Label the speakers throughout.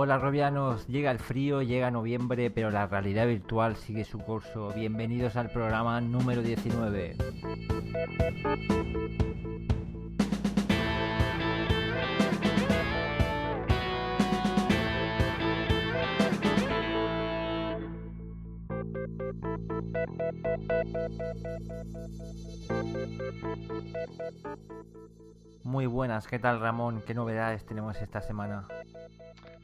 Speaker 1: Hola Robianos, llega el frío, llega noviembre, pero la realidad virtual sigue su curso. Bienvenidos al programa número 19. Muy buenas, ¿qué tal Ramón? ¿Qué novedades tenemos esta semana?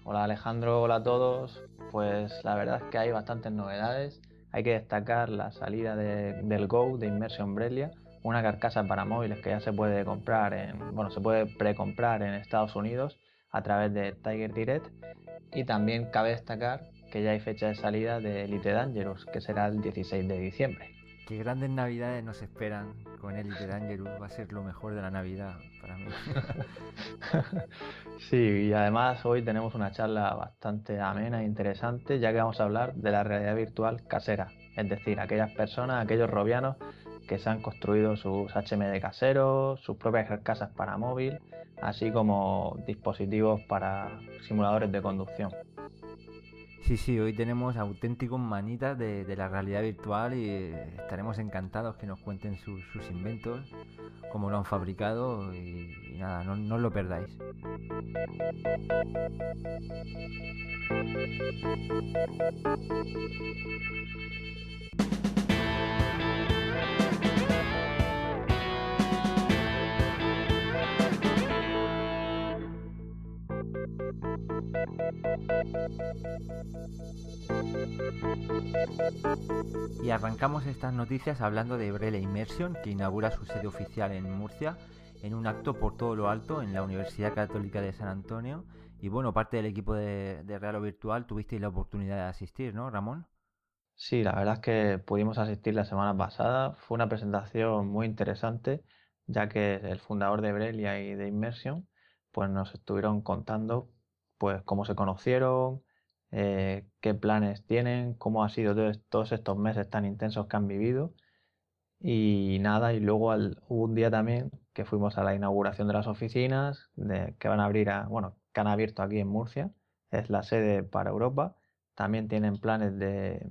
Speaker 2: Hola Alejandro, hola a todos. Pues la verdad es que hay bastantes novedades. Hay que destacar la salida del Go de Immersion Brelia, una carcasa para móviles que ya se puede comprar en, bueno, se puede precomprar en Estados Unidos a través de Tiger Direct. Y también cabe destacar que ya hay fecha de salida de Elite Dangerous, que será el 16 de diciembre.
Speaker 1: Qué grandes navidades nos esperan con Elite Dangerous. Va a ser lo mejor de la Navidad para mí.
Speaker 2: sí, y además hoy tenemos una charla bastante amena e interesante, ya que vamos a hablar de la realidad virtual casera. Es decir, aquellas personas, aquellos robianos que se han construido sus HMD caseros, sus propias casas para móvil, así como dispositivos para simuladores de conducción.
Speaker 1: Sí, sí, hoy tenemos auténticos manitas de, la realidad virtual y estaremos encantados que nos cuenten sus, inventos, cómo lo han fabricado y, nada, no, no lo perdáis. Y arrancamos estas noticias hablando de Brele Immersion, que inaugura su sede oficial en Murcia, en un acto por todo lo alto en la Universidad Católica de San Antonio. Y bueno, parte del equipo de, de Real Virtual tuvisteis la oportunidad de asistir, ¿no, Ramón?
Speaker 2: Sí, la verdad es que pudimos asistir la semana pasada. Fue una presentación muy interesante, ya que el fundador de Brelia y de Immersion pues nos estuvieron contando pues cómo se conocieron, eh, qué planes tienen, cómo ha sido todos estos meses tan intensos que han vivido. Y nada, y luego hubo un día también que fuimos a la inauguración de las oficinas de, que van a abrir, a, bueno, que han abierto aquí en Murcia, es la sede para Europa. También tienen planes de,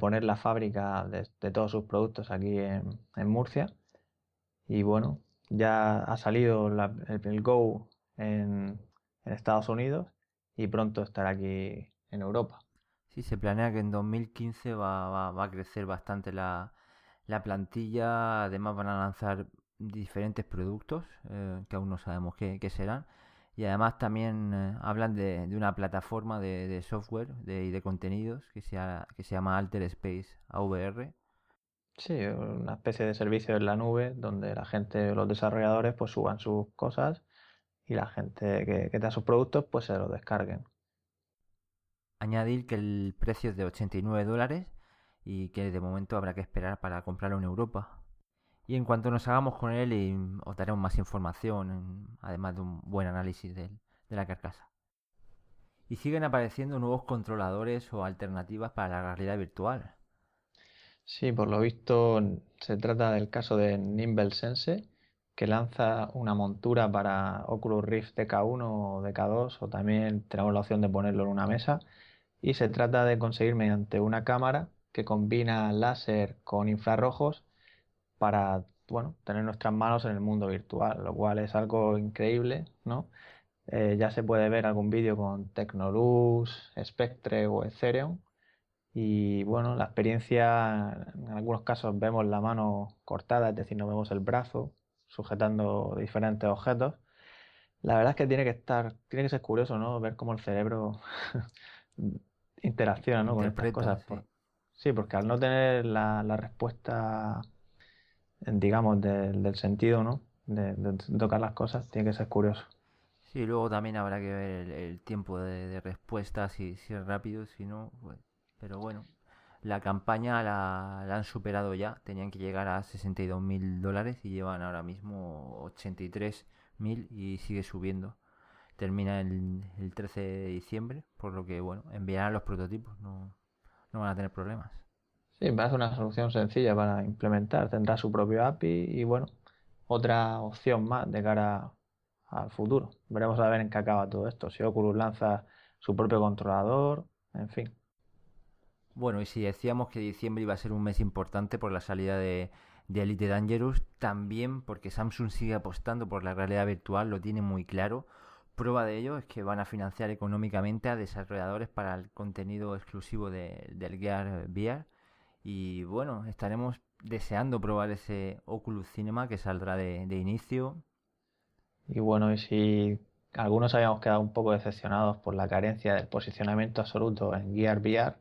Speaker 2: poner la fábrica de, todos sus productos aquí en, Murcia. Y bueno, ya ha salido el, Go en, en Estados Unidos y pronto estará aquí en Europa.
Speaker 1: Sí, se planea que en 2015 va, va, a crecer bastante la, la, plantilla. Además van a lanzar diferentes productos eh, que aún no sabemos qué, serán. Y además también eh, hablan de, de, una plataforma de, de software y de contenidos que se, que se llama Alter Space AVR.
Speaker 2: Sí, una especie de servicio en la nube donde la gente, los desarrolladores, pues suban sus cosas y la gente que, que da sus productos pues se los descarguen.
Speaker 1: Añadir que el precio es de 89 dólares y que de momento habrá que esperar para comprarlo en Europa. Y en cuanto nos hagamos con él os daremos más información, además de un buen análisis de, de la carcasa. Y siguen apareciendo nuevos controladores o alternativas para la realidad virtual.
Speaker 2: Sí, por lo visto se trata del caso de Nimble Sense, que lanza una montura para Oculus Rift DK1 o DK2 o también tenemos la opción de ponerlo en una mesa y se trata de conseguir mediante una cámara que combina láser con infrarrojos para bueno, tener nuestras manos en el mundo virtual, lo cual es algo increíble, ¿no? Eh, ya se puede ver algún vídeo con Tecnoluz, Spectre o Ethereum y bueno, la experiencia, en algunos casos vemos la mano cortada, es decir, no vemos el brazo, sujetando diferentes objetos. La verdad es que tiene que estar, tiene que ser curioso, ¿no? Ver cómo el cerebro interacciona, ¿no? con estas cosas. Sí. porque al no tener la, respuesta, digamos, del sentido, ¿no? De, tocar las cosas, tiene que ser curioso.
Speaker 1: Sí, luego también habrá que ver el, tiempo de, respuesta, si, si es rápido, si no, pero bueno, la campaña la, han superado ya, tenían que llegar a 62 mil dólares y llevan ahora mismo 83 mil y sigue subiendo. Termina el, el 13 de diciembre, por lo que bueno, enviarán los prototipos, no, no van a tener problemas.
Speaker 2: Sí, parece una solución sencilla para implementar, tendrá su propio API y bueno, otra opción más de cara al futuro. Veremos a ver en qué acaba todo esto. Si Oculus lanza su propio controlador, en fin.
Speaker 1: Bueno, y si decíamos que diciembre iba a ser un mes importante por la salida de, Elite Dangerous, también porque Samsung sigue apostando por la realidad virtual, lo tiene muy claro. Prueba de ello es que van a financiar económicamente a desarrolladores para el contenido exclusivo de, del Gear VR. Y bueno, estaremos deseando probar ese Oculus Cinema que saldrá de, de inicio.
Speaker 2: Y bueno, y si algunos habíamos quedado un poco decepcionados por la carencia del posicionamiento absoluto en Gear VR,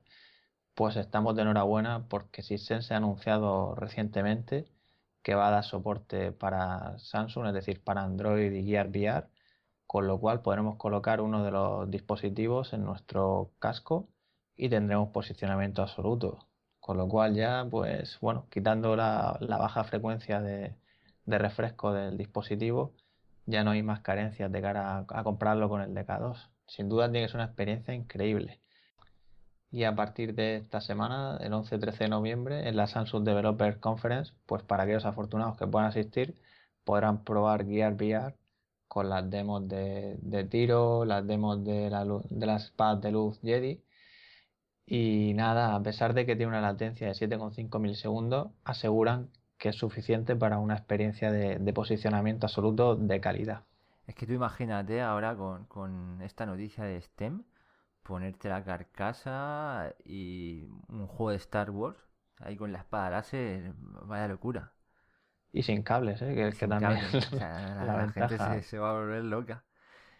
Speaker 2: pues estamos de enhorabuena porque Sense ha anunciado recientemente que va a dar soporte para Samsung, es decir, para Android y Gear VR, con lo cual podremos colocar uno de los dispositivos en nuestro casco y tendremos posicionamiento absoluto. Con lo cual ya, pues bueno, quitando la, baja frecuencia de, refresco del dispositivo, ya no hay más carencias de cara a, a comprarlo con el DK2. Sin duda tiene que ser una experiencia increíble. Y a partir de esta semana, el 11-13 de noviembre, en la Samsung Developer Conference, pues para aquellos afortunados que puedan asistir, podrán probar Gear VR con las demos de, tiro, las demos de, la, de las pads de luz Jedi y nada, a pesar de que tiene una latencia de 7,5 milisegundos, aseguran que es suficiente para una experiencia de, posicionamiento absoluto de calidad.
Speaker 1: Es que tú imagínate ahora con, esta noticia de STEM, ponerte la carcasa y un juego de Star Wars, ahí con la espada láser, vaya locura.
Speaker 2: Y sin cables, ¿eh? que, que también
Speaker 1: la, gente se, se va a volver loca.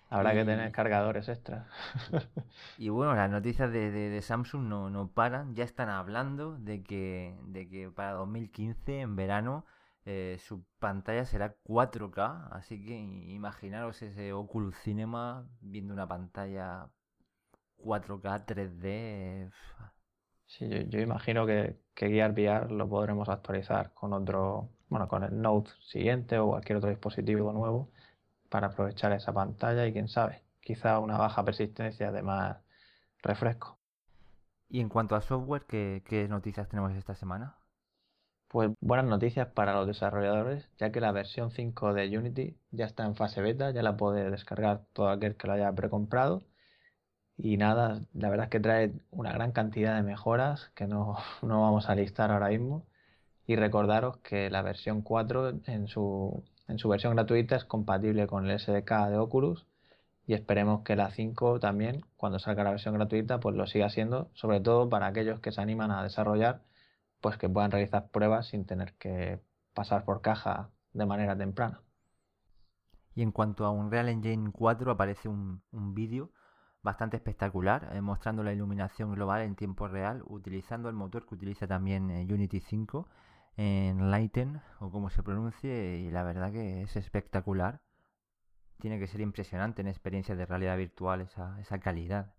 Speaker 2: Habrá que tener cargadores extra.
Speaker 1: y bueno, las noticias de, de, Samsung no, no, paran. Ya están hablando de que, de que para 2015, en verano, eh, su pantalla será 4K. Así que imaginaros ese Oculus Cinema viendo una pantalla 4K 3D.
Speaker 2: Sí, yo, imagino que, que Gear VR lo podremos actualizar con otro, bueno, con el Note siguiente o cualquier otro dispositivo nuevo para aprovechar esa pantalla y quién sabe, quizá una baja persistencia de más refresco.
Speaker 1: Y en cuanto a software, ¿qué, noticias tenemos esta semana?
Speaker 2: Pues buenas noticias para los desarrolladores, ya que la versión 5 de Unity ya está en fase beta, ya la puede descargar todo aquel que lo haya precomprado. Y nada, la verdad es que trae una gran cantidad de mejoras que no, no vamos a listar ahora mismo. Y recordaros que la versión 4 en su en su versión gratuita es compatible con el SDK de Oculus y esperemos que la 5 también, cuando salga la versión gratuita, pues lo siga siendo, sobre todo para aquellos que se animan a desarrollar, pues que puedan realizar pruebas sin tener que pasar por caja de manera temprana.
Speaker 1: Y en cuanto a Unreal Engine 4 aparece un, vídeo bastante espectacular eh, mostrando la iluminación global en tiempo real utilizando el motor que utiliza también eh, Unity 5 en Lighten o como se pronuncie y la verdad que es espectacular. Tiene que ser impresionante en experiencias de realidad virtual esa, esa calidad.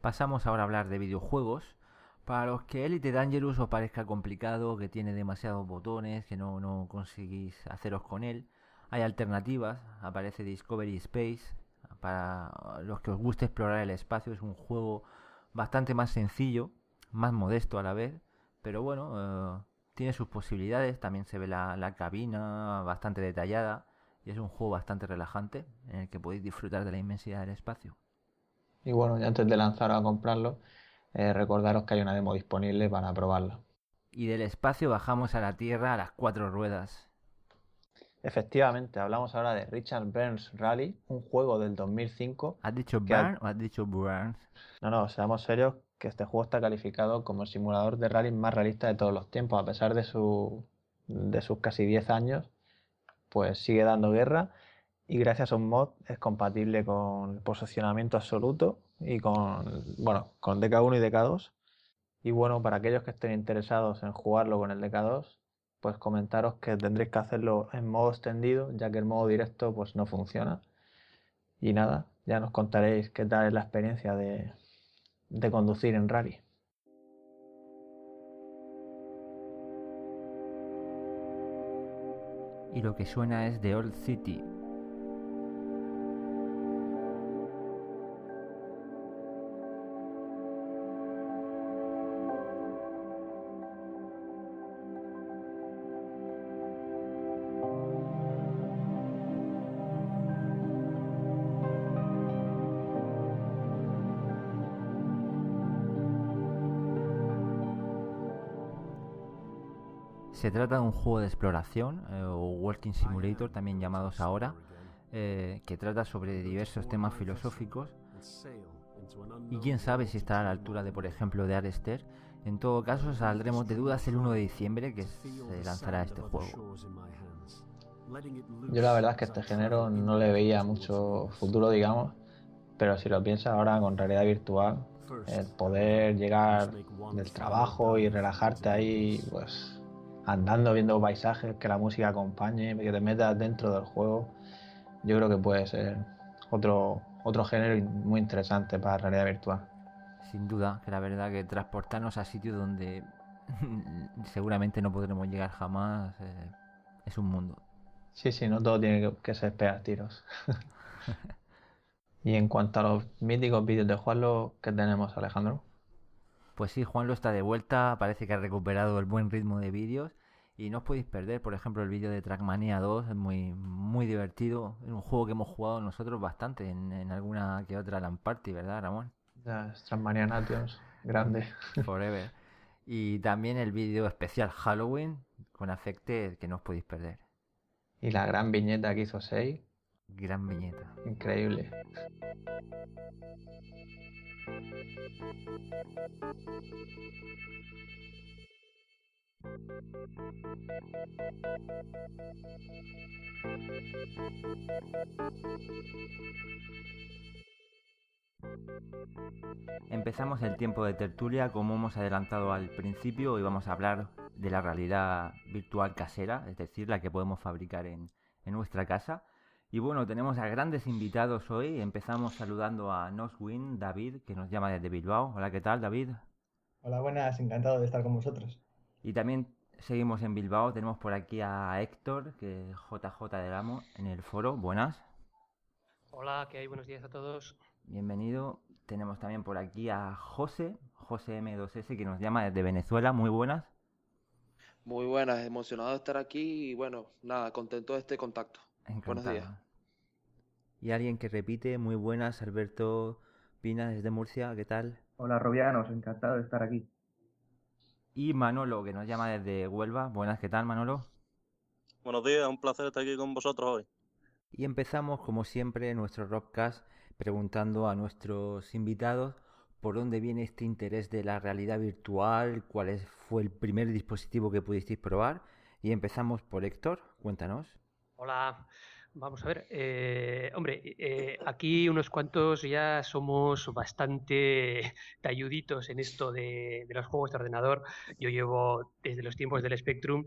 Speaker 1: Pasamos ahora a hablar de videojuegos. Para los que Elite Dangerous os parezca complicado, que tiene demasiados botones, que no, no conseguís haceros con él, hay alternativas. Aparece Discovery Space. Para los que os guste explorar el espacio, es un juego bastante más sencillo, más modesto a la vez, pero bueno, eh, tiene sus posibilidades. También se ve la, cabina bastante detallada. Y es un juego bastante relajante en el que podéis disfrutar de la inmensidad del espacio.
Speaker 2: Y bueno, y antes de lanzar a comprarlo, eh, recordaros que hay una demo disponible para probarlo.
Speaker 1: Y del espacio bajamos a la Tierra a las cuatro ruedas.
Speaker 2: Efectivamente, hablamos ahora de Richard Burns Rally, un juego del 2005.
Speaker 1: ¿Has dicho Burns o has dicho Burns?
Speaker 2: No, no, seamos serios, que este juego está calificado como el simulador de rally más realista de todos los tiempos, a pesar de, su, de sus casi 10 años, pues sigue dando guerra y gracias a un mod es compatible con posicionamiento absoluto y con, bueno, con DK1 y DK2. Y bueno, para aquellos que estén interesados en jugarlo con el DK2, pues comentaros que tendréis que hacerlo en modo extendido, ya que el modo directo pues no funciona. Y nada, ya nos contaréis qué tal es la experiencia de, de conducir en rally.
Speaker 1: Y lo que suena es The Old City, Se trata de un juego de exploración eh, o Walking Simulator, también llamados ahora, eh, que trata sobre diversos temas filosóficos. Y quién sabe si estará a la altura de, por ejemplo, de Arester. En todo caso, saldremos de dudas el 1 de diciembre que se lanzará este juego.
Speaker 2: Yo la verdad es que este género no le veía mucho futuro, digamos, pero si lo piensas ahora con realidad virtual, el poder llegar del trabajo y relajarte ahí, pues andando, viendo paisajes, que la música acompañe, que te metas dentro del juego, yo creo que puede ser otro, otro género muy interesante para la realidad virtual.
Speaker 1: Sin duda, que la verdad que transportarnos a sitios donde seguramente no podremos llegar jamás eh, es un mundo.
Speaker 2: Sí, sí, no todo tiene que, ser pegar tiros. y en cuanto a los míticos vídeos de Juanlo, ¿qué tenemos, Alejandro?
Speaker 1: Pues sí, Juanlo está de vuelta, parece que ha recuperado el buen ritmo de vídeos y no os podéis perder, por ejemplo, el vídeo de Trackmania 2, es muy, muy divertido, es un juego que hemos jugado nosotros bastante en, alguna que otra LAN party, ¿verdad, Ramón?
Speaker 2: Ya, Trackmania Nations, grande.
Speaker 1: Forever. Y también el vídeo especial Halloween con Affected que no os podéis perder.
Speaker 2: Y la gran viñeta que hizo 6.
Speaker 1: Gran viñeta.
Speaker 2: Increíble.
Speaker 1: Empezamos el tiempo de tertulia como hemos adelantado al principio y vamos a hablar de la realidad virtual casera, es decir, la que podemos fabricar en, nuestra casa. Y bueno, tenemos a grandes invitados hoy. Empezamos saludando a Noswin, David, que nos llama desde Bilbao. Hola, ¿qué tal, David?
Speaker 3: Hola, buenas, encantado de estar con vosotros.
Speaker 1: Y también seguimos en Bilbao. Tenemos por aquí a Héctor, que es JJ del Amo, en el foro. Buenas.
Speaker 4: Hola, ¿qué hay? Buenos días a todos.
Speaker 1: Bienvenido. Tenemos también por aquí a José, José M2S, que nos llama desde Venezuela. Muy buenas.
Speaker 5: Muy buenas, emocionado de estar aquí y bueno, nada, contento de este contacto. Buenos días.
Speaker 1: Y alguien que repite, muy buenas, Alberto Pina desde Murcia, ¿qué tal?
Speaker 6: Hola Robianos, encantado de estar aquí.
Speaker 1: Y Manolo, que nos llama desde Huelva. Buenas, ¿qué tal Manolo?
Speaker 7: Buenos días, un placer estar aquí con vosotros hoy.
Speaker 1: Y empezamos, como siempre, nuestro Rockcast preguntando a nuestros invitados por dónde viene este interés de la realidad virtual, cuál fue el primer dispositivo que pudisteis probar. Y empezamos por Héctor, cuéntanos.
Speaker 4: Hola, vamos a ver. Eh, hombre, eh, aquí unos cuantos ya somos bastante talluditos en esto de, de los juegos de ordenador. Yo llevo desde los tiempos del Spectrum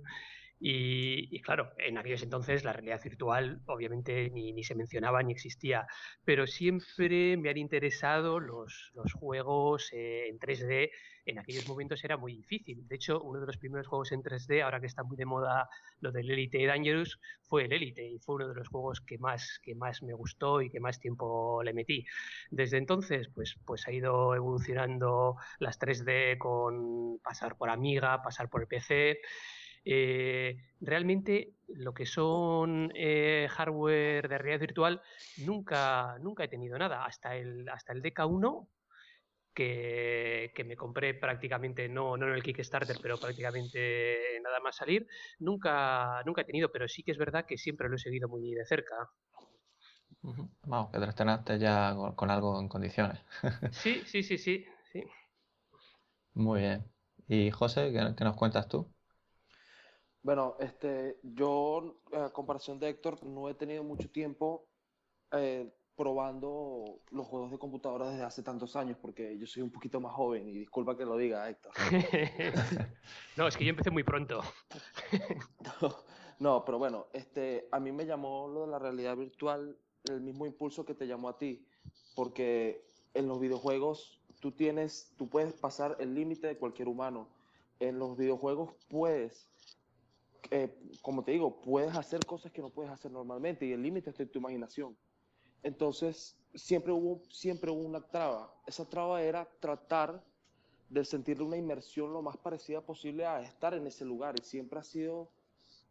Speaker 4: y, claro, en aquellos entonces la realidad virtual obviamente ni, se mencionaba ni existía, pero siempre me han interesado los, juegos eh, en 3D. En aquellos momentos era muy difícil. De hecho, uno de los primeros juegos en 3D, ahora que está muy de moda lo del Elite Dangerous, fue el Elite y fue uno de los juegos que más, que más me gustó y que más tiempo le metí. Desde entonces, pues, pues ha ido evolucionando las 3D con pasar por Amiga, pasar por el PC. Eh, realmente lo que son eh, hardware de realidad virtual nunca, nunca he tenido nada. Hasta el, hasta el DK1, que, me compré prácticamente, no, no en el Kickstarter, pero prácticamente nada más salir, nunca, nunca he tenido, pero sí que es verdad que siempre lo he seguido muy de cerca.
Speaker 2: Vamos, que te estrenaste ya con, algo en condiciones.
Speaker 4: sí, sí, sí, sí, sí.
Speaker 2: Muy bien. ¿Y José, qué nos cuentas tú?
Speaker 5: Bueno, este, yo, a comparación de Héctor, no he tenido mucho tiempo eh, probando los juegos de computadora desde hace tantos años, porque yo soy un poquito más joven, y disculpa que lo diga, Héctor.
Speaker 4: no, es que yo empecé muy pronto.
Speaker 5: no, pero bueno, este, a mí me llamó lo de la realidad virtual el mismo impulso que te llamó a ti, porque en los videojuegos tú tienes, tú puedes pasar el límite de cualquier humano. En los videojuegos puedes eh, como te digo, puedes hacer cosas que no puedes hacer normalmente y el límite está en tu imaginación. Entonces, siempre hubo, siempre hubo una traba. Esa traba era tratar de sentir una inmersión lo más parecida posible a estar en ese lugar y siempre ha sido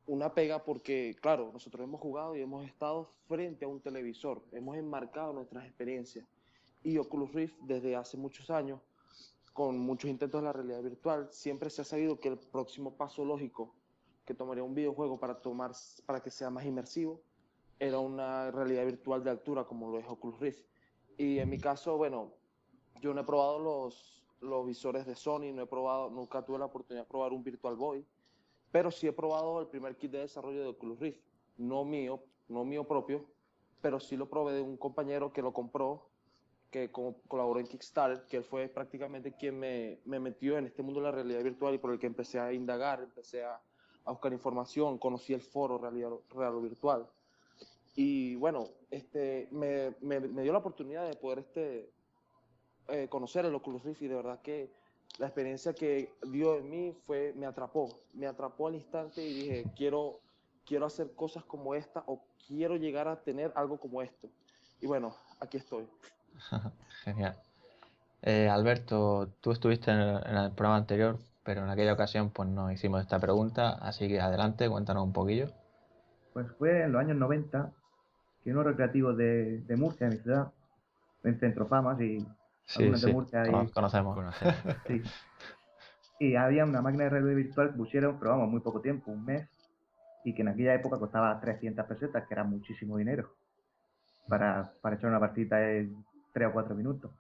Speaker 5: una pega porque, claro, nosotros hemos jugado y hemos estado frente a un televisor, hemos enmarcado nuestras experiencias. Y Oculus Rift desde hace muchos años, con muchos intentos de la realidad virtual, siempre se ha sabido que el próximo paso lógico que tomaría un videojuego para, tomar, para que sea más inmersivo, era una realidad virtual de altura como lo es Oculus Rift. Y en mi caso, bueno, yo no he probado los, los visores de Sony, no he probado, nunca tuve la oportunidad de probar un Virtual Boy, pero sí he probado el primer kit de desarrollo de Oculus Rift, no mío, no mío propio, pero sí lo probé de un compañero que lo compró, que colaboró en Kickstarter, que él fue prácticamente quien me, me metió en este mundo de la realidad virtual y por el que empecé a indagar, empecé a, a buscar información, conocí el foro realidad, real o virtual. Y bueno, este, me, me, me, dio la oportunidad de poder este, eh, conocer el Oculus Rift y de verdad que la experiencia que dio en mí fue, me atrapó, me atrapó al instante y dije, quiero, quiero hacer cosas como esta o quiero llegar a tener algo como esto. Y bueno, aquí estoy.
Speaker 2: Genial. Eh, Alberto, tú estuviste en el, en el, programa anterior, pero en aquella ocasión pues nos hicimos esta pregunta, así que adelante, cuéntanos un poquillo.
Speaker 6: Pues fue en los años 90 que unos recreativos de, de Murcia, en mi ciudad, en Centro Famas y
Speaker 2: Sí, sí,
Speaker 6: de Murcia y,
Speaker 2: conocemos.
Speaker 1: Conocemos.
Speaker 6: sí. Y había una máquina de realidad virtual que pusieron, pero vamos, muy poco tiempo, un mes, y que en aquella época costaba 300 pesetas, que era muchísimo dinero, para, para echar una partida de 3 o 4 minutos.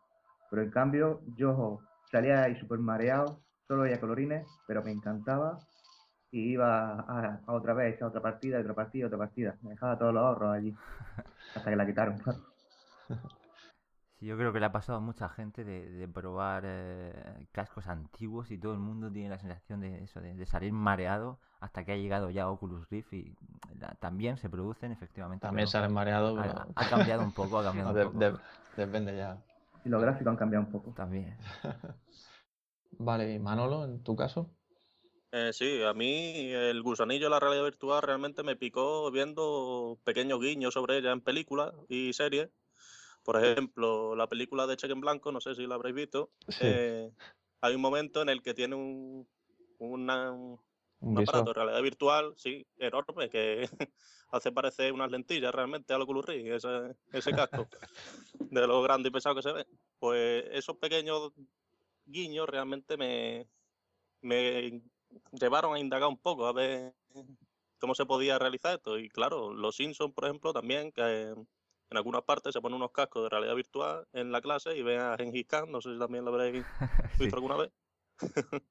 Speaker 6: Pero en cambio, yo salía ahí súper mareado, solo veía colorines, pero me encantaba, y iba a, a otra vez, a otra partida, otra partida, otra partida. Me dejaba todos los ahorros allí, hasta que la quitaron.
Speaker 1: Sí, yo creo que le ha pasado a mucha gente de, de probar eh, cascos antiguos y todo el mundo tiene la sensación de eso, de, de, salir mareado hasta que ha llegado ya Oculus Rift y la, también se producen efectivamente.
Speaker 2: También salen mareado,
Speaker 1: ha,
Speaker 2: pero...
Speaker 1: ha, cambiado un poco, ha cambiado
Speaker 2: no,
Speaker 1: un poco.
Speaker 2: De, de, depende ya.
Speaker 6: Y los gráficos han cambiado un poco.
Speaker 1: También.
Speaker 2: vale, Manolo, en tu caso.
Speaker 7: Eh, sí, a mí el gusanillo de la realidad virtual realmente me picó viendo pequeños guiños sobre ella en películas y series por ejemplo, la película de Cheque en Blanco, no sé si la habréis visto,
Speaker 2: sí.
Speaker 7: eh, hay un momento en el que tiene un, una, un, un aparato de realidad virtual, sí, enorme, que hace parecer unas lentillas realmente a lo Oculus Rift, ese, ese casco, de lo grande y pesado que se ve. Pues esos pequeños guiños realmente me, me llevaron a indagar un poco, a ver cómo se podía realizar esto. Y claro, los Simpsons, por ejemplo, también, que en algunas partes se ponen unos cascos de realidad virtual en la clase y ven a Gengis Khan, no sé si también lo habréis visto
Speaker 1: Sí.
Speaker 7: alguna vez.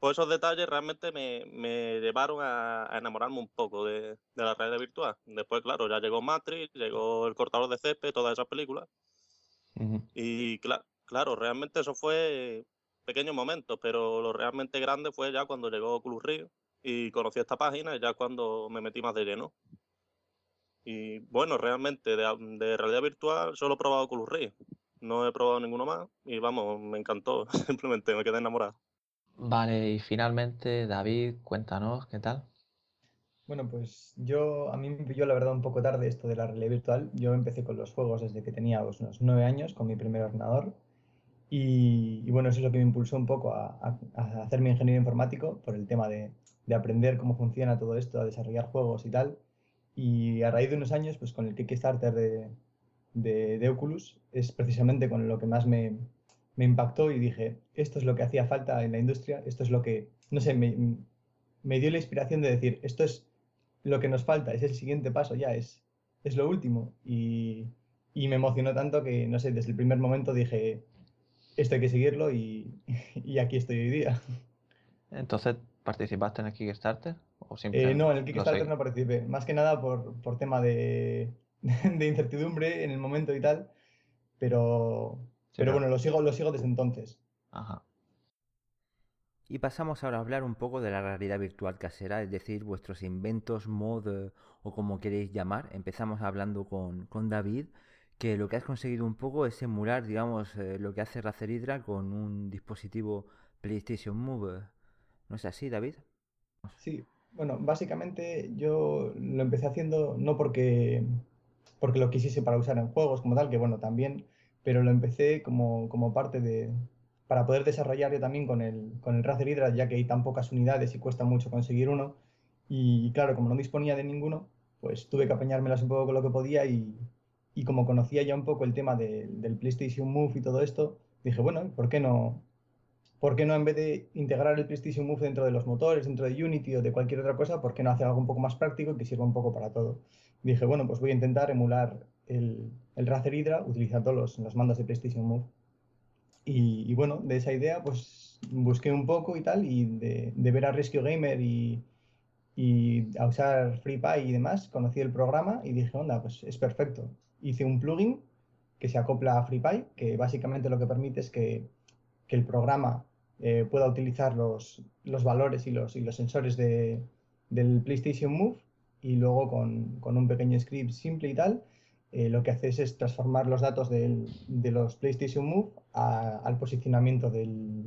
Speaker 7: pues esos detalles realmente me, me llevaron a, a enamorarme un poco de, de la realidad virtual. Después, claro, ya llegó Matrix, llegó El cortador de césped, todas esas películas.
Speaker 2: Ujú.
Speaker 7: Y cla- claro, realmente eso fue pequeños momentos, pero lo realmente grande fue ya cuando llegó Oculus Rift y conocí esta página, y ya cuando me metí más de lleno. Y bueno, realmente de, de realidad virtual solo he probado Oculus Rift, no he probado ninguno más y vamos, me encantó, simplemente me quedé enamorado.
Speaker 2: Vale, y finalmente, David, cuéntanos, ¿qué tal?
Speaker 3: Bueno, pues yo, a mí me pilló la verdad un poco tarde esto de la realidad virtual. Yo empecé con los juegos desde que tenía pues, unos nueve años, con mi primer ordenador. Y, bueno, eso es lo que me impulsó un poco a, a, a hacer mi ingeniero informático por el tema de, de aprender cómo funciona todo esto, a desarrollar juegos y tal. Y a raíz de unos años, pues con el Kickstarter de, de, de Oculus, es precisamente con lo que más me, me impactó y dije, esto es lo que hacía falta en la industria, esto es lo que, no sé, me, me dio la inspiración de decir, esto es lo que nos falta, es el siguiente paso ya, es, es lo último. Y, y me emocionó tanto que, no sé, desde el primer momento dije, esto hay que seguirlo y, y aquí estoy hoy día.
Speaker 2: Entonces, ¿participaste en el Kickstarter? ¿O
Speaker 3: Eh,
Speaker 2: simplemente
Speaker 3: no, en el Kickstarter no participé, más que nada por, por tema de, de incertidumbre en el momento y tal, pero,
Speaker 2: Sí,
Speaker 3: pero bueno, lo sigo, lo sigo desde entonces.
Speaker 2: Ajá.
Speaker 1: Y pasamos ahora a hablar un poco de la realidad virtual casera, es decir, vuestros inventos, mod o como queréis llamar. Empezamos hablando con, con David, que lo que has conseguido un poco es emular, digamos, eh, lo que hace Razer Hydra con un dispositivo PlayStation Move. ¿No es así, David?
Speaker 3: Sí, bueno, básicamente yo lo empecé haciendo no porque, porque lo quisiese para usar en juegos como tal, que bueno, también, pero lo empecé como, como parte de, para poder desarrollar yo también con el, con el Razer Hydra, ya que hay tan pocas unidades y cuesta mucho conseguir uno. Y claro, como no disponía de ninguno, pues tuve que apañármelas un poco con lo que podía y, y como conocía ya un poco el tema de- del PlayStation Move y todo esto, dije, bueno, ¿por qué no, ¿por qué no en vez de integrar el PlayStation Move dentro de los motores, dentro de Unity o de cualquier otra cosa, por qué no hacer algo un poco más práctico y que sirva un poco para todo? dije, bueno, pues voy a intentar emular el, el Razer Hydra utilizando los, los mandos de PlayStation Move. Y, bueno, de esa idea, pues busqué un poco y tal, y de, de ver a Rescue Gamer y, y a usar FreePy y demás, conocí el programa y dije, onda, pues es perfecto. Hice un plugin que se acopla a FreePy, que básicamente lo que permite es que, que el programa eh, pueda utilizar los, los, valores y los, y los sensores de, del PlayStation Move y luego con, con, un pequeño script simple y tal, eh, lo que haces es transformar los datos del, de los PlayStation Move al posicionamiento del,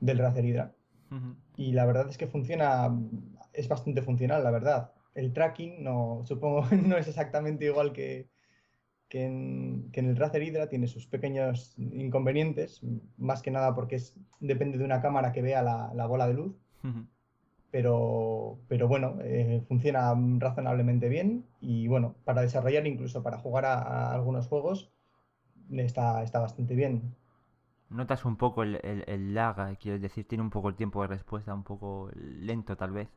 Speaker 3: del Razer Hydra. Y la verdad es que funciona, es bastante funcional, la verdad. El tracking no, supongo no es exactamente igual que, que, en, que en el Razer Hydra, tiene sus pequeños inconvenientes, más que nada porque es, depende de una cámara que vea la, la bola de luz pero, pero bueno, eh, funciona razonablemente bien y bueno, para desarrollar, incluso para jugar a, algunos juegos, está, está bastante bien.
Speaker 1: ¿Notas un poco el, el, lag? Quiero decir, tiene un poco el tiempo de respuesta, un poco lento tal vez.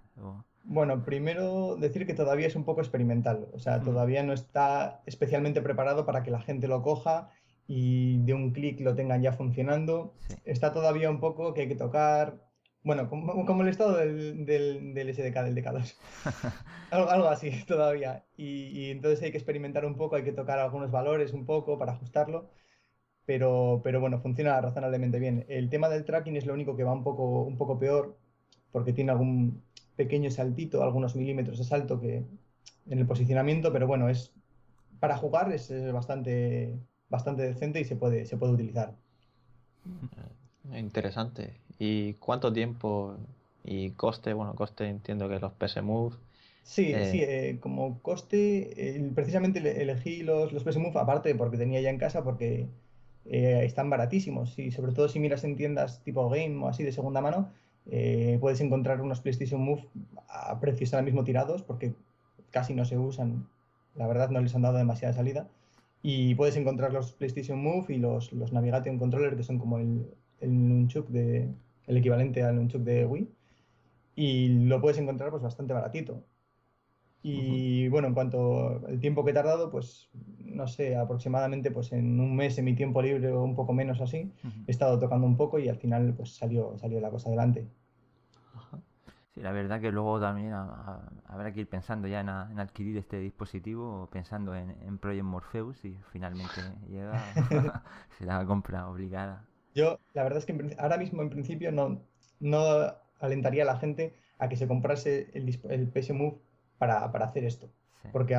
Speaker 3: Bueno, primero decir que todavía es un poco experimental, o sea, todavía no está especialmente preparado para que la gente lo coja y de un clic lo tengan ya funcionando. Está todavía un poco que hay que tocar, bueno, como, el estado del, del, SDK, del DK2. algo, así todavía. Y, entonces hay que experimentar un poco, hay que tocar algunos valores un poco para ajustarlo. Pero, pero bueno, funciona razonablemente bien. El tema del tracking es lo único que va un poco, un poco peor, porque tiene algún pequeño saltito, algunos milímetros de salto que, en el posicionamiento, pero bueno, es para jugar es, bastante, bastante decente y se puede, se puede utilizar.
Speaker 2: Interesante. ¿Y cuánto tiempo y coste? Bueno, coste entiendo que los PS Move.
Speaker 3: Sí, sí, eh, eh, como coste, precisamente elegí los, los PS Move aparte porque tenía ya en casa porque eh, están baratísimos y sobre todo si miras en tiendas tipo Game o así de segunda mano, puedes encontrar unos PlayStation Move a precios ahora mismo tirados porque casi no se usan, la verdad no les han dado demasiada salida. Y puedes encontrar los PlayStation Move y los, los Navigation Controller que son como el, el Nunchuk de, el equivalente al Nunchuk de Wii, y lo puedes encontrar pues bastante baratito. Y bueno, en cuanto al tiempo que he tardado, pues no sé, aproximadamente pues en un mes en mi tiempo libre o un poco menos así, he estado tocando un poco y al final pues salió, salió la cosa adelante.
Speaker 1: Sí, la verdad que luego también habrá que ir pensando ya en, adquirir este dispositivo, pensando en, en Project Morpheus y finalmente llega, será compra obligada.
Speaker 3: Yo, la verdad es que ahora mismo en principio no, no alentaría a la gente a que se comprase el, el PS Move para, para hacer esto. Porque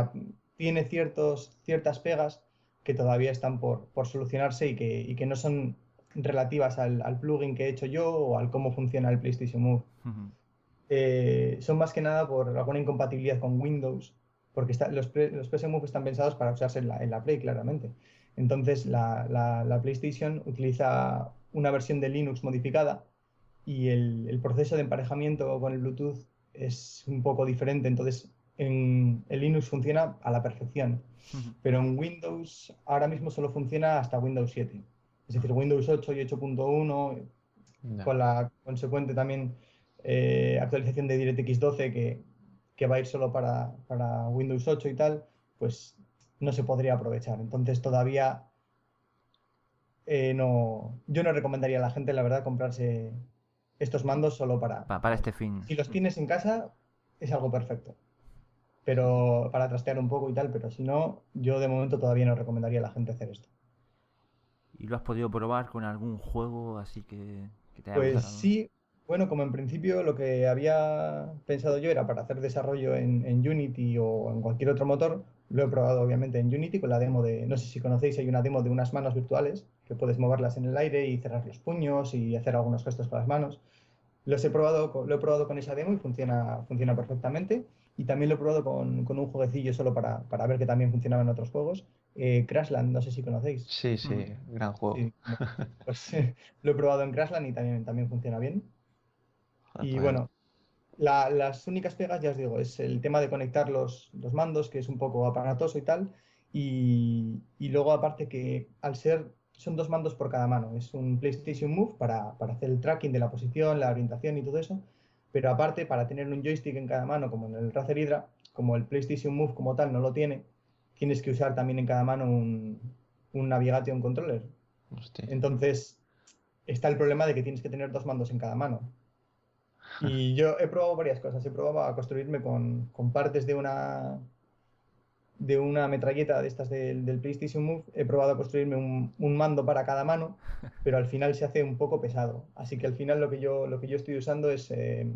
Speaker 3: tiene ciertos, ciertas pegas que todavía están por, por solucionarse y que, y que, no son relativas al, al, plugin que he hecho yo o al cómo funciona el PlayStation Move. Eh, son más que nada por alguna incompatibilidad con Windows, porque está, los, los PS Move están pensados para usarse en la, en la Play, claramente. Entonces la, la, PlayStation utiliza una versión de Linux modificada y el, el, proceso de emparejamiento con el Bluetooth es un poco diferente. Entonces en el Linux funciona a la perfección, pero en Windows ahora mismo solo funciona hasta Windows 7. Es decir, Windows 8 y 8.1 con la consecuente también eh, actualización de DirectX 12 que, que, va a ir solo para, para Windows 8 y tal, pues no se podría aprovechar. Entonces todavía eh, no, yo no recomendaría a la gente, la verdad, comprarse estos mandos solo para...
Speaker 1: Para, este fin.
Speaker 3: Si los tienes en casa, es algo perfecto. Pero para trastear un poco y tal, pero si no, yo de momento todavía no recomendaría a la gente hacer esto.
Speaker 1: ¿Y lo has podido probar con algún juego así que,
Speaker 3: te haya Pues sí, bueno, como en principio lo que había pensado yo era para hacer desarrollo en, en Unity o en cualquier otro motor, lo he probado obviamente en Unity con la demo de, no sé si conocéis, hay una demo de unas manos virtuales que puedes moverlas en el aire y cerrar los puños y hacer algunos gestos con las manos. Los he probado, lo he probado con esa demo y funciona, funciona perfectamente. Y también lo he probado con, con un jueguecillo solo para, para, ver que también funcionaba en otros juegos. Eh, Crashland, no sé si conocéis.
Speaker 2: Sí, sí, mm. gran juego.
Speaker 3: pues lo he probado en Crashland y también, también funciona bien. Ah, y bueno, las únicas pegas, ya os digo, es el tema de conectar los, mandos, que es un poco aparatoso y tal. Y, luego, aparte, que al ser son dos mandos por cada mano. Es un PlayStation Move para, para hacer el tracking de la posición, la orientación y todo eso. Pero aparte, para tener un joystick en cada mano, como en el Razer Hydra, como el PlayStation Move como tal no lo tiene, tienes que usar también en cada mano un, un Navigation Controller. Entonces, está el problema de que tienes que tener dos mandos en cada mano. Y yo he probado varias cosas. He probado a construirme con, con partes de una de una metralleta de estas del, PlayStation Move. He probado a construirme un, un, mando para cada mano, pero al final se hace un poco pesado. Así que al final lo que yo, lo que yo estoy usando es, eh,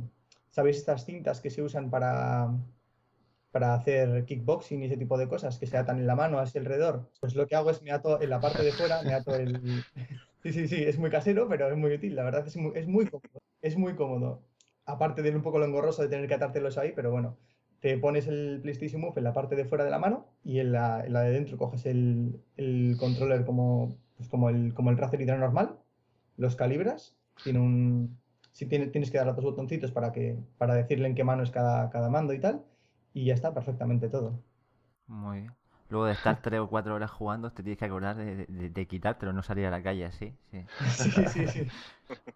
Speaker 3: ¿sabéis estas cintas que se usan para, para hacer kickboxing y ese tipo de cosas que se atan en la mano hacia alrededor. Pues lo que hago es me ato en la parte de fuera, me ato el... Sí, sí, sí, es muy casero, pero es muy útil, la verdad es muy, es muy cómodo. Es muy cómodo. Aparte de un poco lo engorroso de tener que atártelos ahí, pero bueno, te pones el PlayStation Move en la parte de fuera de la mano y en la, en la de dentro coges el, el controller como, pues como, el, como el Razer Hydra normal, los calibras, tiene un... Si tiene, tienes que dar a los botoncitos para, que, para decirle en qué mano es cada, cada mando y tal y ya está perfectamente todo.
Speaker 1: Muy bien. Luego de estar tres o cuatro horas jugando, te tienes que acordar de, de, quitártelo, no salir a la calle así. Sí,
Speaker 3: sí, sí. sí.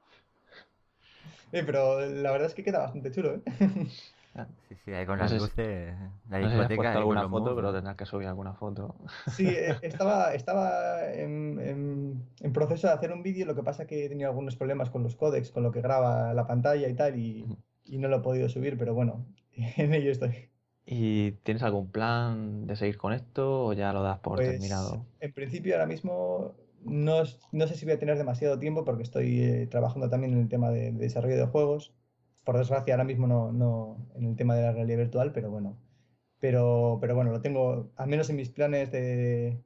Speaker 3: Eh, pero la verdad es que queda bastante chulo, ¿eh?
Speaker 1: Ah, sí, sí, ahí con las luces,
Speaker 2: la discoteca. alguna foto, pero tendrás que subir alguna foto.
Speaker 3: Sí, eh, estaba, estaba en, en, proceso de hacer un vídeo, lo que pasa es que he tenido algunos problemas con los códecs, con lo que graba la pantalla y tal, y, y no lo he podido subir, pero bueno, en ello estoy.
Speaker 2: ¿Y tienes algún plan de seguir con esto o ya lo das por
Speaker 3: pues,
Speaker 2: terminado?
Speaker 3: En principio ahora mismo no, no, sé si voy a tener demasiado tiempo porque estoy eh, trabajando también en el tema de, desarrollo de juegos. Por desgracia ahora mismo no, no, en el tema de la realidad virtual, pero bueno. Pero, pero bueno, lo tengo, al menos en mis planes de,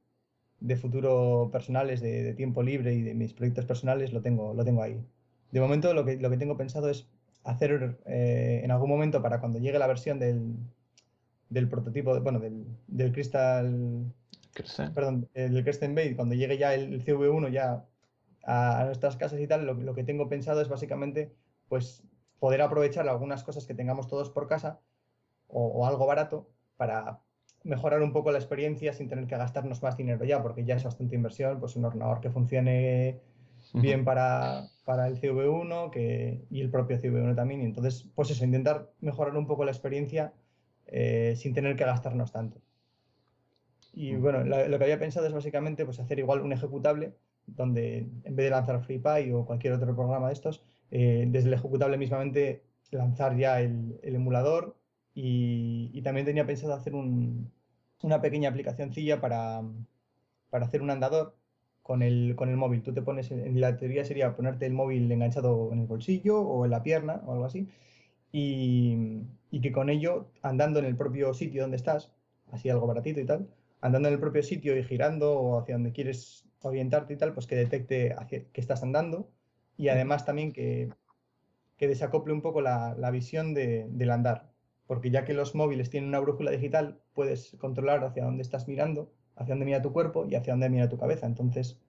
Speaker 3: de futuro personales, de, tiempo libre y de mis proyectos personales, lo tengo, lo tengo ahí. De momento lo que, lo que tengo pensado es hacer eh, en algún momento para cuando llegue la versión del, del prototipo, bueno, del, del Crystal, perdón, el Crescent Bay, cuando llegue ya el, CV1 ya a, nuestras casas y tal, lo, lo, que tengo pensado es básicamente, pues, poder aprovechar algunas cosas que tengamos todos por casa o, algo barato para mejorar un poco la experiencia sin tener que gastarnos más dinero ya, porque ya es bastante inversión, pues un ordenador que funcione bien para, para el CV1 que, y el propio CV1 también. Y entonces, pues eso, intentar mejorar un poco la experiencia eh, sin tener que gastarnos tanto. Y bueno, lo, que había pensado es básicamente pues, hacer igual un ejecutable donde en vez de lanzar FreePy o cualquier otro programa de estos, eh, desde el ejecutable mismamente lanzar ya el, emulador y, también tenía pensado hacer una pequeña aplicacióncilla para, para hacer un andador con el, con el móvil. Tú te pones, en la teoría sería ponerte el móvil enganchado en el bolsillo o en la pierna o algo así y, y, que con ello, andando en el propio sitio donde estás, así algo baratito y tal, andando en el propio sitio y girando o hacia donde quieres orientarte y tal, pues que detecte que estás andando y además también que, que desacople un poco la, la visión de, del andar, porque ya que los móviles tienen una brújula digital, puedes controlar hacia dónde estás mirando, hacia dónde mira tu cuerpo y hacia dónde mira tu cabeza. Entonces,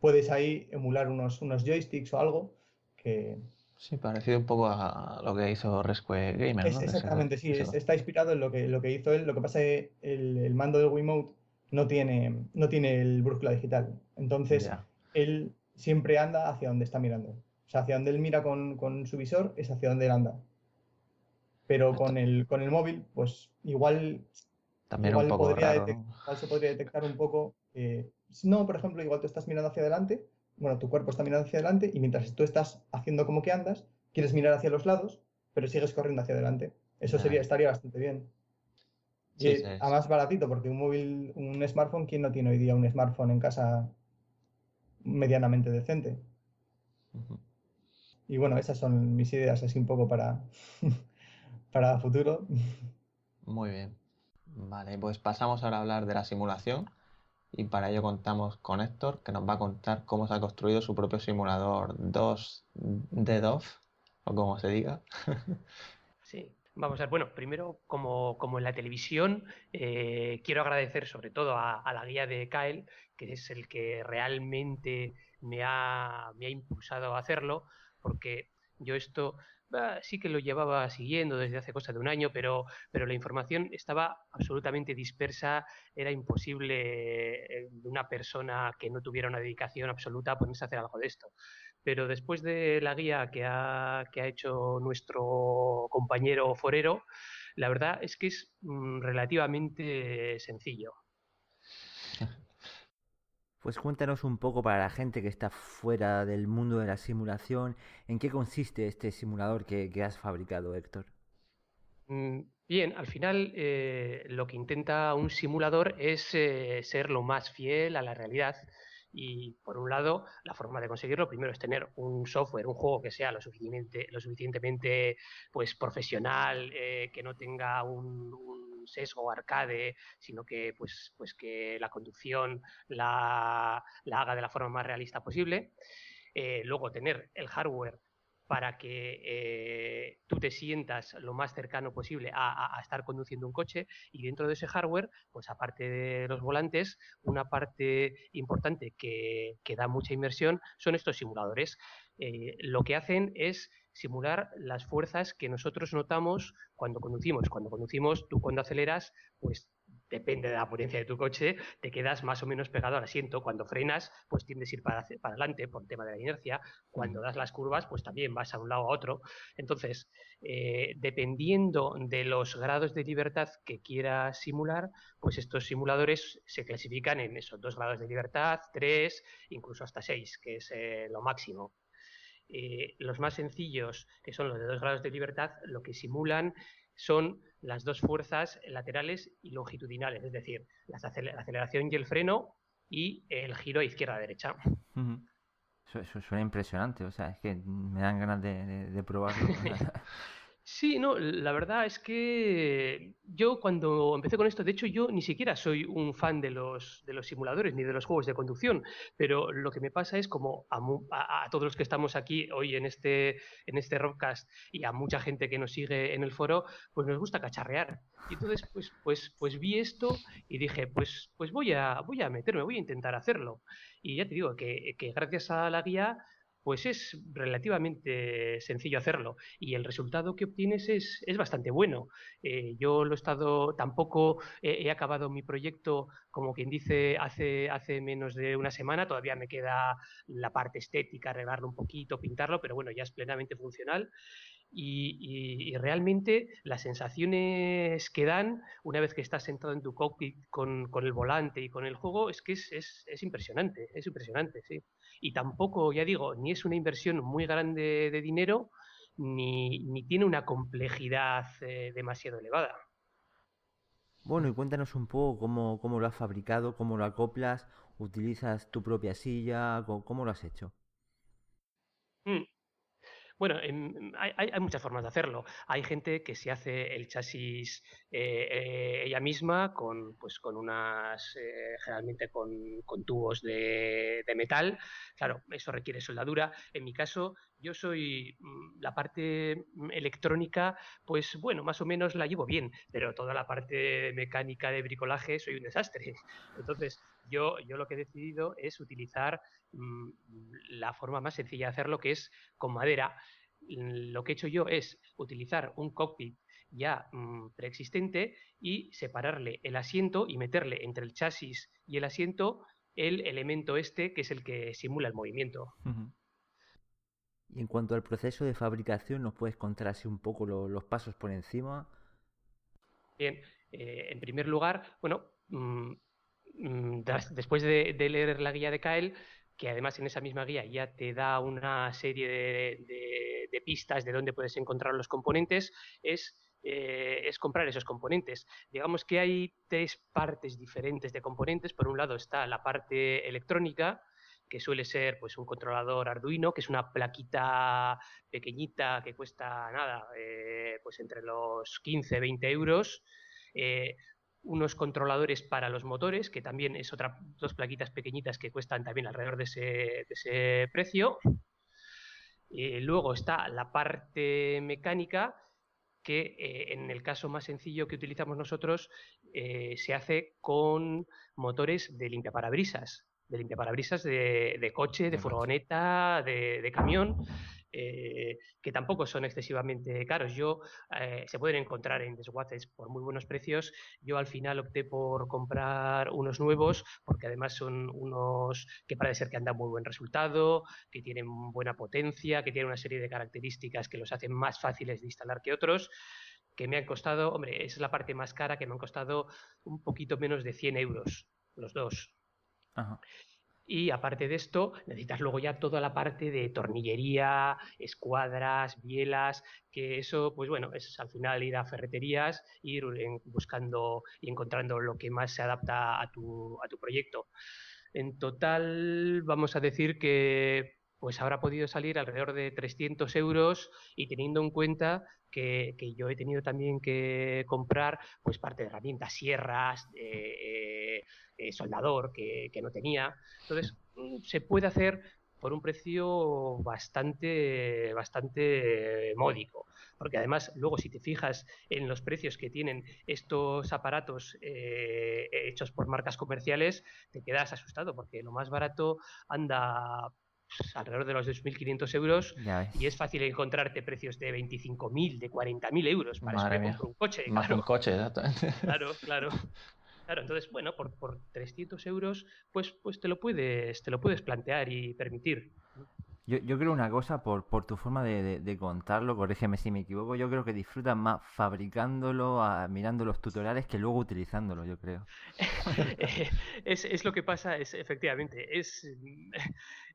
Speaker 3: puedes ahí emular unos, unos joysticks o algo que,
Speaker 2: Sí, parecido un poco a lo que hizo Rescue Gamer, ¿no?
Speaker 3: exactamente, sí, está inspirado en lo que, lo que hizo él. Lo que pasa es que el, el mando del Wiimote no tiene, no tiene el brújula digital. Entonces, él siempre anda hacia donde está mirando. O sea, hacia donde él mira con, con su visor es hacia donde él anda. Pero con el, con el móvil, pues igual,
Speaker 2: También igual, un poco podría
Speaker 3: igual se podría detectar un poco. Eh, no, por ejemplo, igual tú estás mirando hacia adelante bueno, tu cuerpo está mirando hacia adelante y mientras tú estás haciendo como que andas, quieres mirar hacia los lados, pero sigues corriendo hacia adelante. Eso sería, estaría bastante bien. y además baratito, porque un móvil, un smartphone, ¿quién no tiene hoy día un smartphone en casa medianamente decente? Y bueno, esas son mis ideas así un poco para, para futuro.
Speaker 2: Muy bien. Vale, pues pasamos ahora a hablar de la simulación y para ello contamos con Héctor, que nos va a contar cómo se ha construido su propio simulador 2 de DOF, o como se diga.
Speaker 4: Sí, vamos a ver, bueno, primero, como, como en la televisión, eh, quiero agradecer sobre todo a, la guía de Kyle, que es el que realmente me ha, me ha impulsado a hacerlo, porque yo esto sí que lo llevaba siguiendo desde hace cosa de un año, pero, pero la información estaba absolutamente dispersa, era imposible eh, una persona que no tuviera una dedicación absoluta ponerse a hacer algo de esto. Pero después de la guía que ha, que ha hecho nuestro compañero forero, la verdad es que es mm, relativamente sencillo.
Speaker 1: Pues cuéntanos un poco para la gente que está fuera del mundo de la simulación, ¿en qué consiste este simulador que, has fabricado, Héctor?
Speaker 4: Mm, bien, al final eh, lo que intenta un simulador es eh, ser lo más fiel a la realidad. Y por un lado, la forma de conseguirlo primero es tener un software, un juego que sea lo suficientemente, lo suficientemente pues, profesional, eh, que no tenga un sesgo arcade, sino que, pues, pues que la conducción la, haga de la forma más realista posible. Eh, luego tener el hardware para que eh, tú te sientas lo más cercano posible a, estar conduciendo un coche y dentro de ese hardware, pues aparte de los volantes, una parte importante que, da mucha inversión son estos simuladores. Eh, lo que hacen es simular las fuerzas que nosotros notamos cuando conducimos. Cuando conducimos, tú cuando aceleras, pues depende de la potencia de tu coche, te quedas más o menos pegado al asiento. Cuando frenas, pues tiendes a ir para, para adelante por el tema de la inercia. Cuando das las curvas, pues también vas a un lado a otro. Entonces, eh, dependiendo de los grados de libertad que quieras simular, pues estos simuladores se clasifican en esos dos grados de libertad, tres, incluso hasta seis, que es eh, lo máximo. Eh, los más sencillos, que son los de dos grados de libertad, lo que simulan son las dos fuerzas laterales y longitudinales, es decir, la aceleración y el freno y el giro a izquierda-derecha.
Speaker 1: eso, suena impresionante, o sea, es que me dan ganas de, de probarlo.
Speaker 4: Sí, no, la verdad es que yo cuando empecé con esto, de hecho yo ni siquiera soy un fan de los, de los simuladores ni de los juegos de conducción, pero lo que me pasa es como a, todos los que estamos aquí hoy en este, en este y a mucha gente que nos sigue en el foro, pues nos gusta cacharrear. Y entonces pues, pues, pues vi esto y dije, pues, pues voy, a, voy a meterme, voy a intentar hacerlo. Y ya te digo que, que gracias a la guía pues es relativamente sencillo hacerlo y el resultado que obtienes es, bastante bueno. Eh, yo lo he estado, tampoco he, acabado mi proyecto, como quien dice, hace, hace menos de una semana, todavía me queda la parte estética, arreglarlo un poquito, pintarlo, pero bueno, ya es plenamente funcional. Y, realmente las sensaciones que dan una vez que estás sentado en tu cockpit con, el volante y con el juego es que es, es impresionante, es impresionante, sí y tampoco, ya digo, ni es una inversión muy grande de dinero, ni, tiene una complejidad eh, demasiado elevada.
Speaker 1: Bueno, y cuéntanos un poco cómo, cómo, lo has fabricado, cómo lo acoplas, utilizas tu propia silla, cómo, lo has hecho.
Speaker 4: Mm. Bueno, hay, muchas formas de hacerlo. Hay gente que se hace el chasis eh, eh, ella misma con, pues, con unas, eh, generalmente con, tubos de, metal. Claro, eso requiere soldadura. En mi caso, yo soy mm, la parte mm, electrónica, pues bueno, más o menos la llevo bien, pero toda la parte mecánica de bricolaje soy un desastre. Entonces, yo, yo lo que he decidido es utilizar mm, la forma más sencilla de hacerlo, que es con madera. Lo que he hecho yo es utilizar un cockpit ya mm, preexistente y separarle el asiento y meterle entre el chasis y el asiento el elemento este que es el que simula el movimiento.
Speaker 1: Y en cuanto al proceso de fabricación, ¿nos puedes contar así un poco los pasos por encima?
Speaker 4: Bien, eh, en primer lugar, bueno, mm, Mm, después de, leer la guía de Kael, que además en esa misma guía ya te da una serie de, pistas de dónde puedes encontrar los componentes, es, eh, es, comprar esos componentes. Digamos que hay tres partes diferentes de componentes. Por un lado está la parte electrónica, que suele ser pues un controlador Arduino, que es una plaquita pequeñita que cuesta nada, eh, pues entre los 15 20 euros. Eh, unos controladores para los motores, que también es otra dos plaquitas pequeñitas que cuestan también alrededor de ese, precio. Eh, luego está la parte mecánica, que eh, en el caso más sencillo que utilizamos nosotros eh, se hace con motores de limpiaparabrisas, de limpiaparabrisas de, de coche, de furgoneta, de, de camión. Eh, que tampoco son excesivamente caros. Yo eh, se pueden encontrar en desguaces por muy buenos precios. Yo al final opté por comprar unos nuevos porque además son unos que parece ser que han dado muy buen resultado, que tienen buena potencia, que tienen una serie de características que los hacen más fáciles de instalar que otros que me han costado, hombre, es la parte más cara, que me han costado un poquito menos de 100 euros, los dos. Y aparte de esto, necesitas luego ya toda la parte de tornillería, escuadras, bielas, que eso, pues bueno, es al final ir a ferreterías, ir buscando y encontrando lo que más se adapta a tu, a tu proyecto. En total, vamos a decir que pues habrá podido salir alrededor de 300 euros y teniendo en cuenta que, yo he tenido también que comprar pues parte de herramientas, sierras, eh, eh, soldador que, no tenía. Entonces, mm, se puede hacer por un precio bastante, bastante módico. Porque además, luego, si te fijas en los precios que tienen estos aparatos eh, hechos por marcas comerciales, te quedas asustado, porque lo más barato anda pues, alrededor de los 2.500 euros y es fácil encontrarte precios de 25.000, de 40.000 euros para un coche.
Speaker 2: Más un coche, exactamente.
Speaker 4: Claro, claro. Claro, entonces, bueno, por, por 300 euros, pues, pues te, lo puedes, te lo puedes plantear y permitir.
Speaker 1: Yo, yo creo una cosa, por, por tu forma de, de, contarlo, corrígeme si me equivoco, yo creo que disfrutas más fabricándolo, mirando los tutoriales, que luego utilizándolo, yo creo.
Speaker 4: es, es, lo que pasa, es efectivamente, es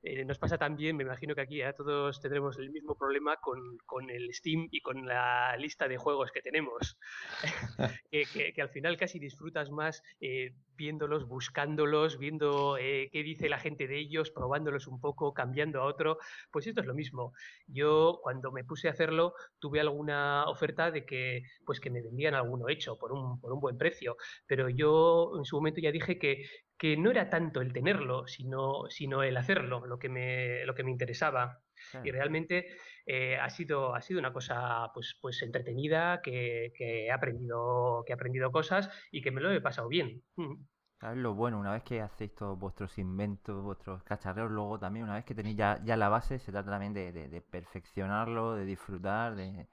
Speaker 4: eh, nos pasa también, me imagino que aquí todos tendremos el mismo problema con, con, el Steam y con la lista de juegos que tenemos, que, que, al final casi disfrutas más eh, viéndolos, buscándolos, viendo eh, qué dice la gente de ellos, probándolos un poco, cambiando a otro. Pues esto es lo mismo. Yo cuando me puse a hacerlo tuve alguna oferta de que pues que me vendían alguno hecho por un, por un buen precio, pero yo en su momento ya dije que, que no era tanto el tenerlo, sino, sino el hacerlo, lo que me, lo que me interesaba. Y realmente eh, ha, sido, ha sido una cosa pues, pues entretenida, que, que, he aprendido, que he aprendido cosas y que me lo he pasado bien. Mm.
Speaker 1: Es lo bueno, una vez que hacéis todos vuestros inventos, vuestros cacharreos, luego también, una vez que tenéis ya, ya la base, se trata también de, perfeccionarlo, de disfrutar, de...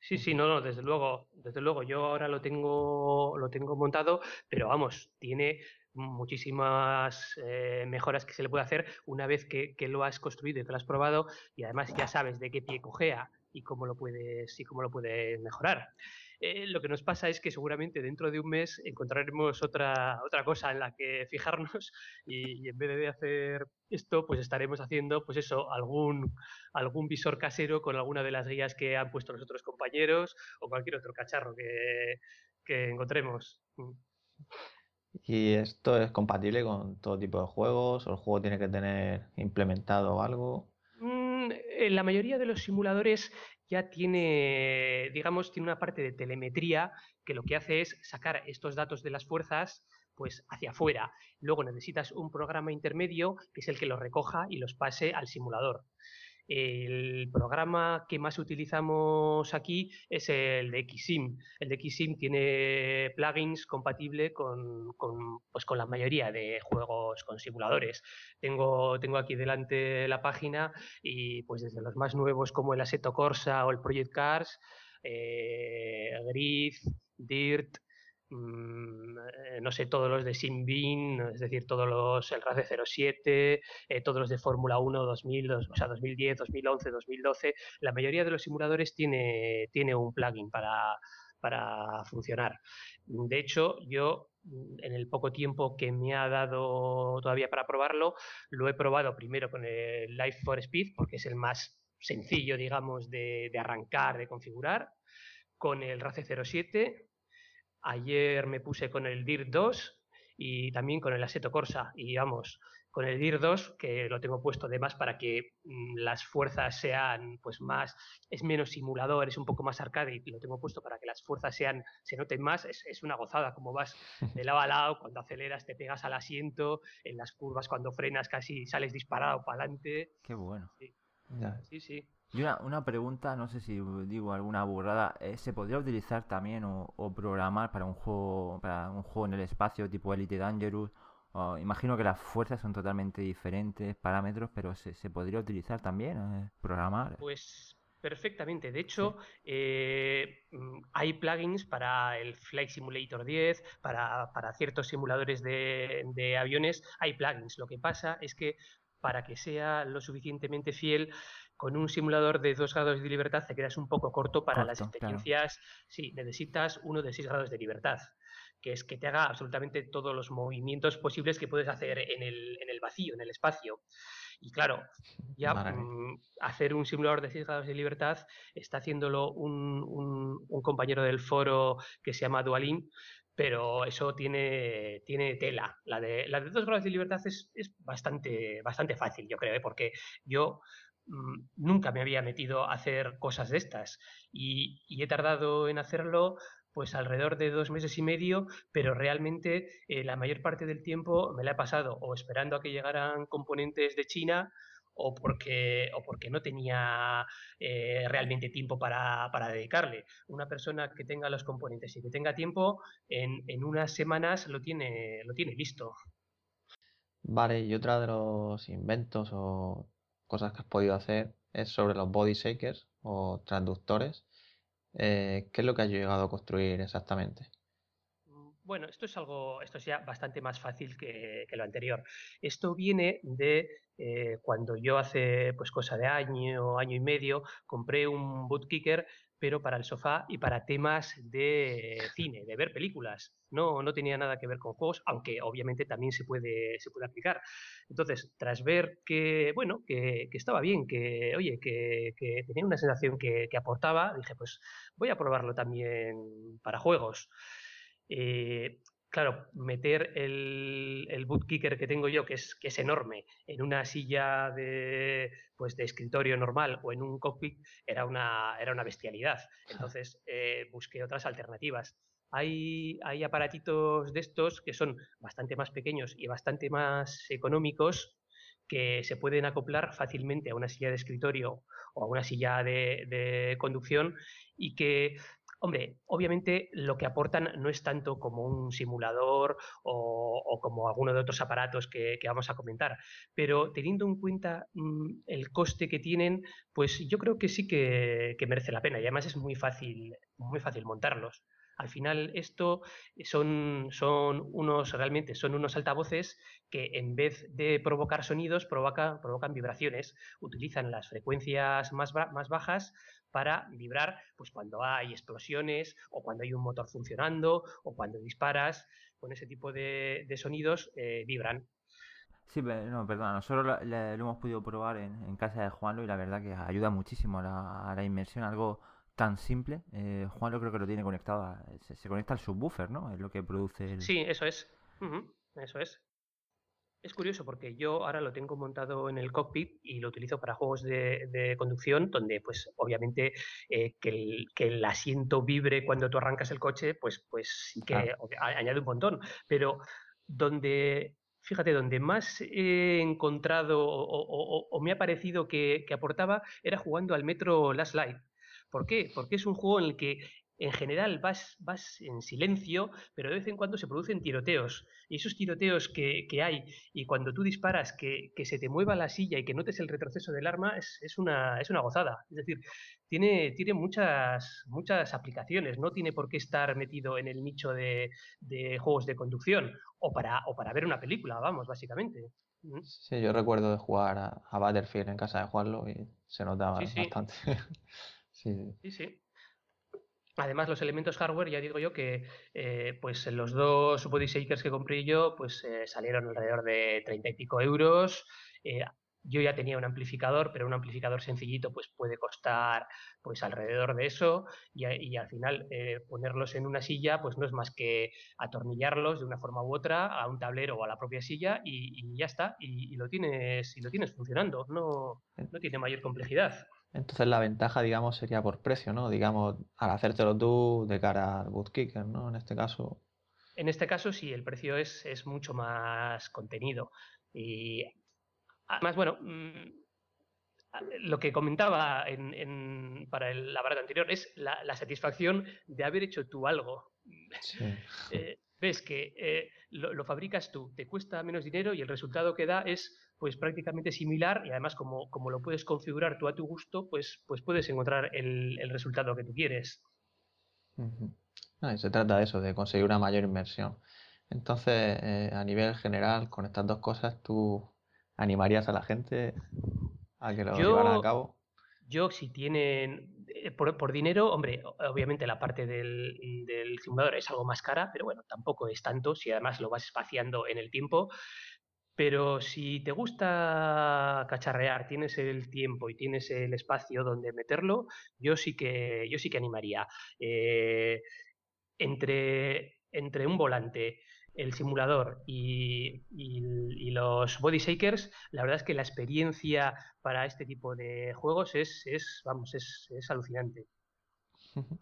Speaker 4: Sí, sí, no, no, desde luego, desde luego, yo ahora lo tengo, lo tengo montado, pero vamos, tiene muchísimas eh, mejoras que se le puede hacer una vez que, lo has construido y que lo has probado y además ya sabes de qué pie cojea y cómo lo puedes y cómo lo puedes mejorar. Eh, lo que nos pasa es que seguramente dentro de un mes encontraremos otra, otra cosa en la que fijarnos y, en vez de hacer esto, pues estaremos haciendo, pues eso, algún, algún visor casero con alguna de las guías que han puesto los otros compañeros o cualquier otro cacharro que, que encontremos.
Speaker 2: ¿Y esto es compatible con todo tipo de juegos? ¿O el juego tiene que tener implementado algo?
Speaker 4: Mm, en la mayoría de los simuladores ya tiene, digamos, tiene una parte de telemetría que lo que hace es sacar estos datos de las fuerzas pues hacia afuera. Luego necesitas un programa intermedio que es el que los recoja y los pase al simulador. El programa que más utilizamos aquí es el de Xsim. El de Xsim tiene plugins compatibles con, pues con la mayoría de juegos con simuladores. Tengo, tengo aquí delante la página y pues desde los más nuevos como el Assetto Corsa o el Project Cars, eh, Grid, Dirt, no sé, todos los de Sinbin, es decir, todos los, el RACE 07, eh, todos los de Fórmula 1 2000, o sea, 2010, 2011, 2012, la mayoría de los simuladores tiene, tiene un plugin para, para funcionar. De hecho, yo en el poco tiempo que me ha dado todavía para probarlo, lo he probado primero con el Life for Speed, porque es el más sencillo, digamos, de, de arrancar, de configurar, con el RACE 07 Ayer me puse con el DIR 2 y también con el Assetto Corsa. Y vamos, con el DIR 2, que lo tengo puesto además para que mm, las fuerzas sean pues más, es menos simulador, es un poco más arcade y lo tengo puesto para que las fuerzas sean, se noten más, es, una gozada, como vas de lado a lado, cuando aceleras te pegas al asiento, en las curvas cuando frenas casi sales disparado para adelante.
Speaker 1: Qué bueno.
Speaker 4: sí, sí.
Speaker 1: Y una, una pregunta, no sé si digo alguna burrada, eh, ¿se podría utilizar también o, programar para un juego para un juego en el espacio tipo Elite Dangerous imagino que las fuerzas son totalmente diferentes, parámetros, pero se, se podría utilizar también, eh, programar.
Speaker 4: Pues perfectamente. De hecho, eh, mm, hay plugins para el Flight Simulator 10, para, para ciertos simuladores de, de, aviones, hay plugins. Lo que pasa es que para que sea lo suficientemente fiel, con un simulador de 2 grados de libertad te quedas un poco corto para las experiencias. Sí, necesitas uno de 6 grados de libertad que es que te haga absolutamente todos los movimientos posibles que puedes hacer en el, en el vacío, en el espacio. Y claro, ya mm, hacer un simulador de 6 grados de libertad está haciéndolo un, un, compañero del foro que se llama Dualin, pero eso tiene, tiene tela. La de, la de 2 grados de libertad es, es bastante, bastante fácil, yo creo, ¿eh? porque yo nunca me había metido a hacer cosas de estas y, he tardado en hacerlo pues alrededor de dos meses y medio, pero realmente eh, la mayor parte del tiempo me la he pasado o esperando a que llegaran componentes de China o porque, o porque no tenía eh, realmente tiempo para, dedicarle. Una persona que tenga los componentes y que tenga tiempo, en, en unas semanas lo tiene, lo tiene listo.
Speaker 2: Vale, y otra de los inventos o cosas que has podido hacer es sobre los body shakers o transductores. Eh, ¿qué es lo que has llegado a construir exactamente?
Speaker 4: Bueno, esto es algo, esto es ya bastante más fácil que, lo anterior. Esto viene de eh, cuando yo hace pues cosa de año, año y medio, compré un bootkicker pero para el sofá y para temas de cine, de ver películas. No, no tenía nada que ver con juegos, aunque obviamente también se puede, se puede aplicar. Entonces, tras ver que, bueno, que, estaba bien, que, oye, que, tenía una sensación que, aportaba, dije, pues voy a probarlo también para juegos. Eh, claro, meter el, el boot kicker que tengo yo, que es, que es enorme, en una silla de, pues, de escritorio normal o en un cockpit, era una, era una bestialidad. Entonces eh, busqué otras alternativas. Hay, hay aparatitos de estos que son bastante más pequeños y bastante más económicos que se pueden acoplar fácilmente a una silla de escritorio o a una silla de, de conducción y que Hombre, obviamente lo que aportan no es tanto como un simulador o, como alguno de otros aparatos que, vamos a comentar, pero teniendo en cuenta mm, el coste que tienen, pues yo creo que sí que, merece la pena y además es muy fácil, muy fácil montarlos. Al final esto son, son unos realmente son unos altavoces que en vez de provocar sonidos provocan, provocan vibraciones. Utilizan las frecuencias más, más bajas para vibrar pues cuando hay explosiones o cuando hay un motor funcionando o cuando disparas con ese tipo de, sonidos eh, vibran.
Speaker 1: Sí, no, perdona, nosotros lo, hemos podido probar en, casa de Juanlo y la verdad que ayuda muchísimo a la, inmersión, algo tan simple. Eh, Juanlo creo que lo tiene conectado, se, conecta al subwoofer, ¿no? Es lo que produce el...
Speaker 4: Sí, eso es. eso es. Es curioso porque yo ahora lo tengo montado en el cockpit y lo utilizo para juegos de, conducción, donde pues obviamente eh, que, el, asiento vibre cuando tú arrancas el coche, pues, pues sí que añade un montón. Pero donde, fíjate, donde más he encontrado o, me ha parecido que, que, aportaba era jugando al Metro Last Light. ¿Por qué? Porque es un juego en el que en general vas, vas en silencio, pero de vez en cuando se producen tiroteos. Y esos tiroteos que, hay, y cuando tú disparas, que, se te mueva la silla y que notes el retroceso del arma, es, una, es una gozada. Es decir, tiene, tiene muchas, muchas aplicaciones. No tiene por qué estar metido en el nicho de, juegos de conducción o para, o para ver una película, vamos, básicamente.
Speaker 2: Sí, yo recuerdo de jugar a, Battlefield en casa de Juanlo y se notaba bastante.
Speaker 4: sí, sí. Además, los elementos hardware, ya digo yo que eh, pues los dos body shakers que compré yo pues eh, salieron alrededor de 30 y pico euros. Eh, yo ya tenía un amplificador, pero un amplificador sencillito pues puede costar pues alrededor de eso y, al final ponerlos en una silla pues no es más que atornillarlos de una forma u otra a un tablero o a la propia silla y, ya está y, lo tienes y lo tienes funcionando no, no tiene mayor complejidad.
Speaker 2: Entonces la ventaja, digamos, sería por precio, ¿no? Digamos, al hacértelo tú de cara al bootkicker, ¿no? En este caso.
Speaker 4: En este caso sí, el precio es, es mucho más contenido. Y además, bueno, mm, lo que comentaba en, para el, la barra anterior es la, satisfacción de haber hecho tú algo. Eh, ves que eh, lo, fabricas tú, te cuesta menos dinero y el resultado que da es pues prácticamente similar y además como, como lo puedes configurar tú a tu gusto, pues, pues puedes encontrar el, resultado que tú quieres.
Speaker 2: se trata de eso, de conseguir una mayor inversión. Entonces, eh, a nivel general, con estas dos cosas, ¿tú animarías a la gente a que lo llevaran a cabo?
Speaker 4: Yo, si tienen, eh, por, dinero, hombre, obviamente la parte del, del, simulador es algo más cara, pero bueno, tampoco es tanto si además lo vas espaciando en el tiempo. Pero si te gusta cacharrear, tienes el tiempo y tienes el espacio donde meterlo, yo sí que, yo sí que animaría. Eh, entre, entre un volante, el simulador y, los body shakers, la verdad es que la experiencia para este tipo de juegos es, es vamos, es, es alucinante.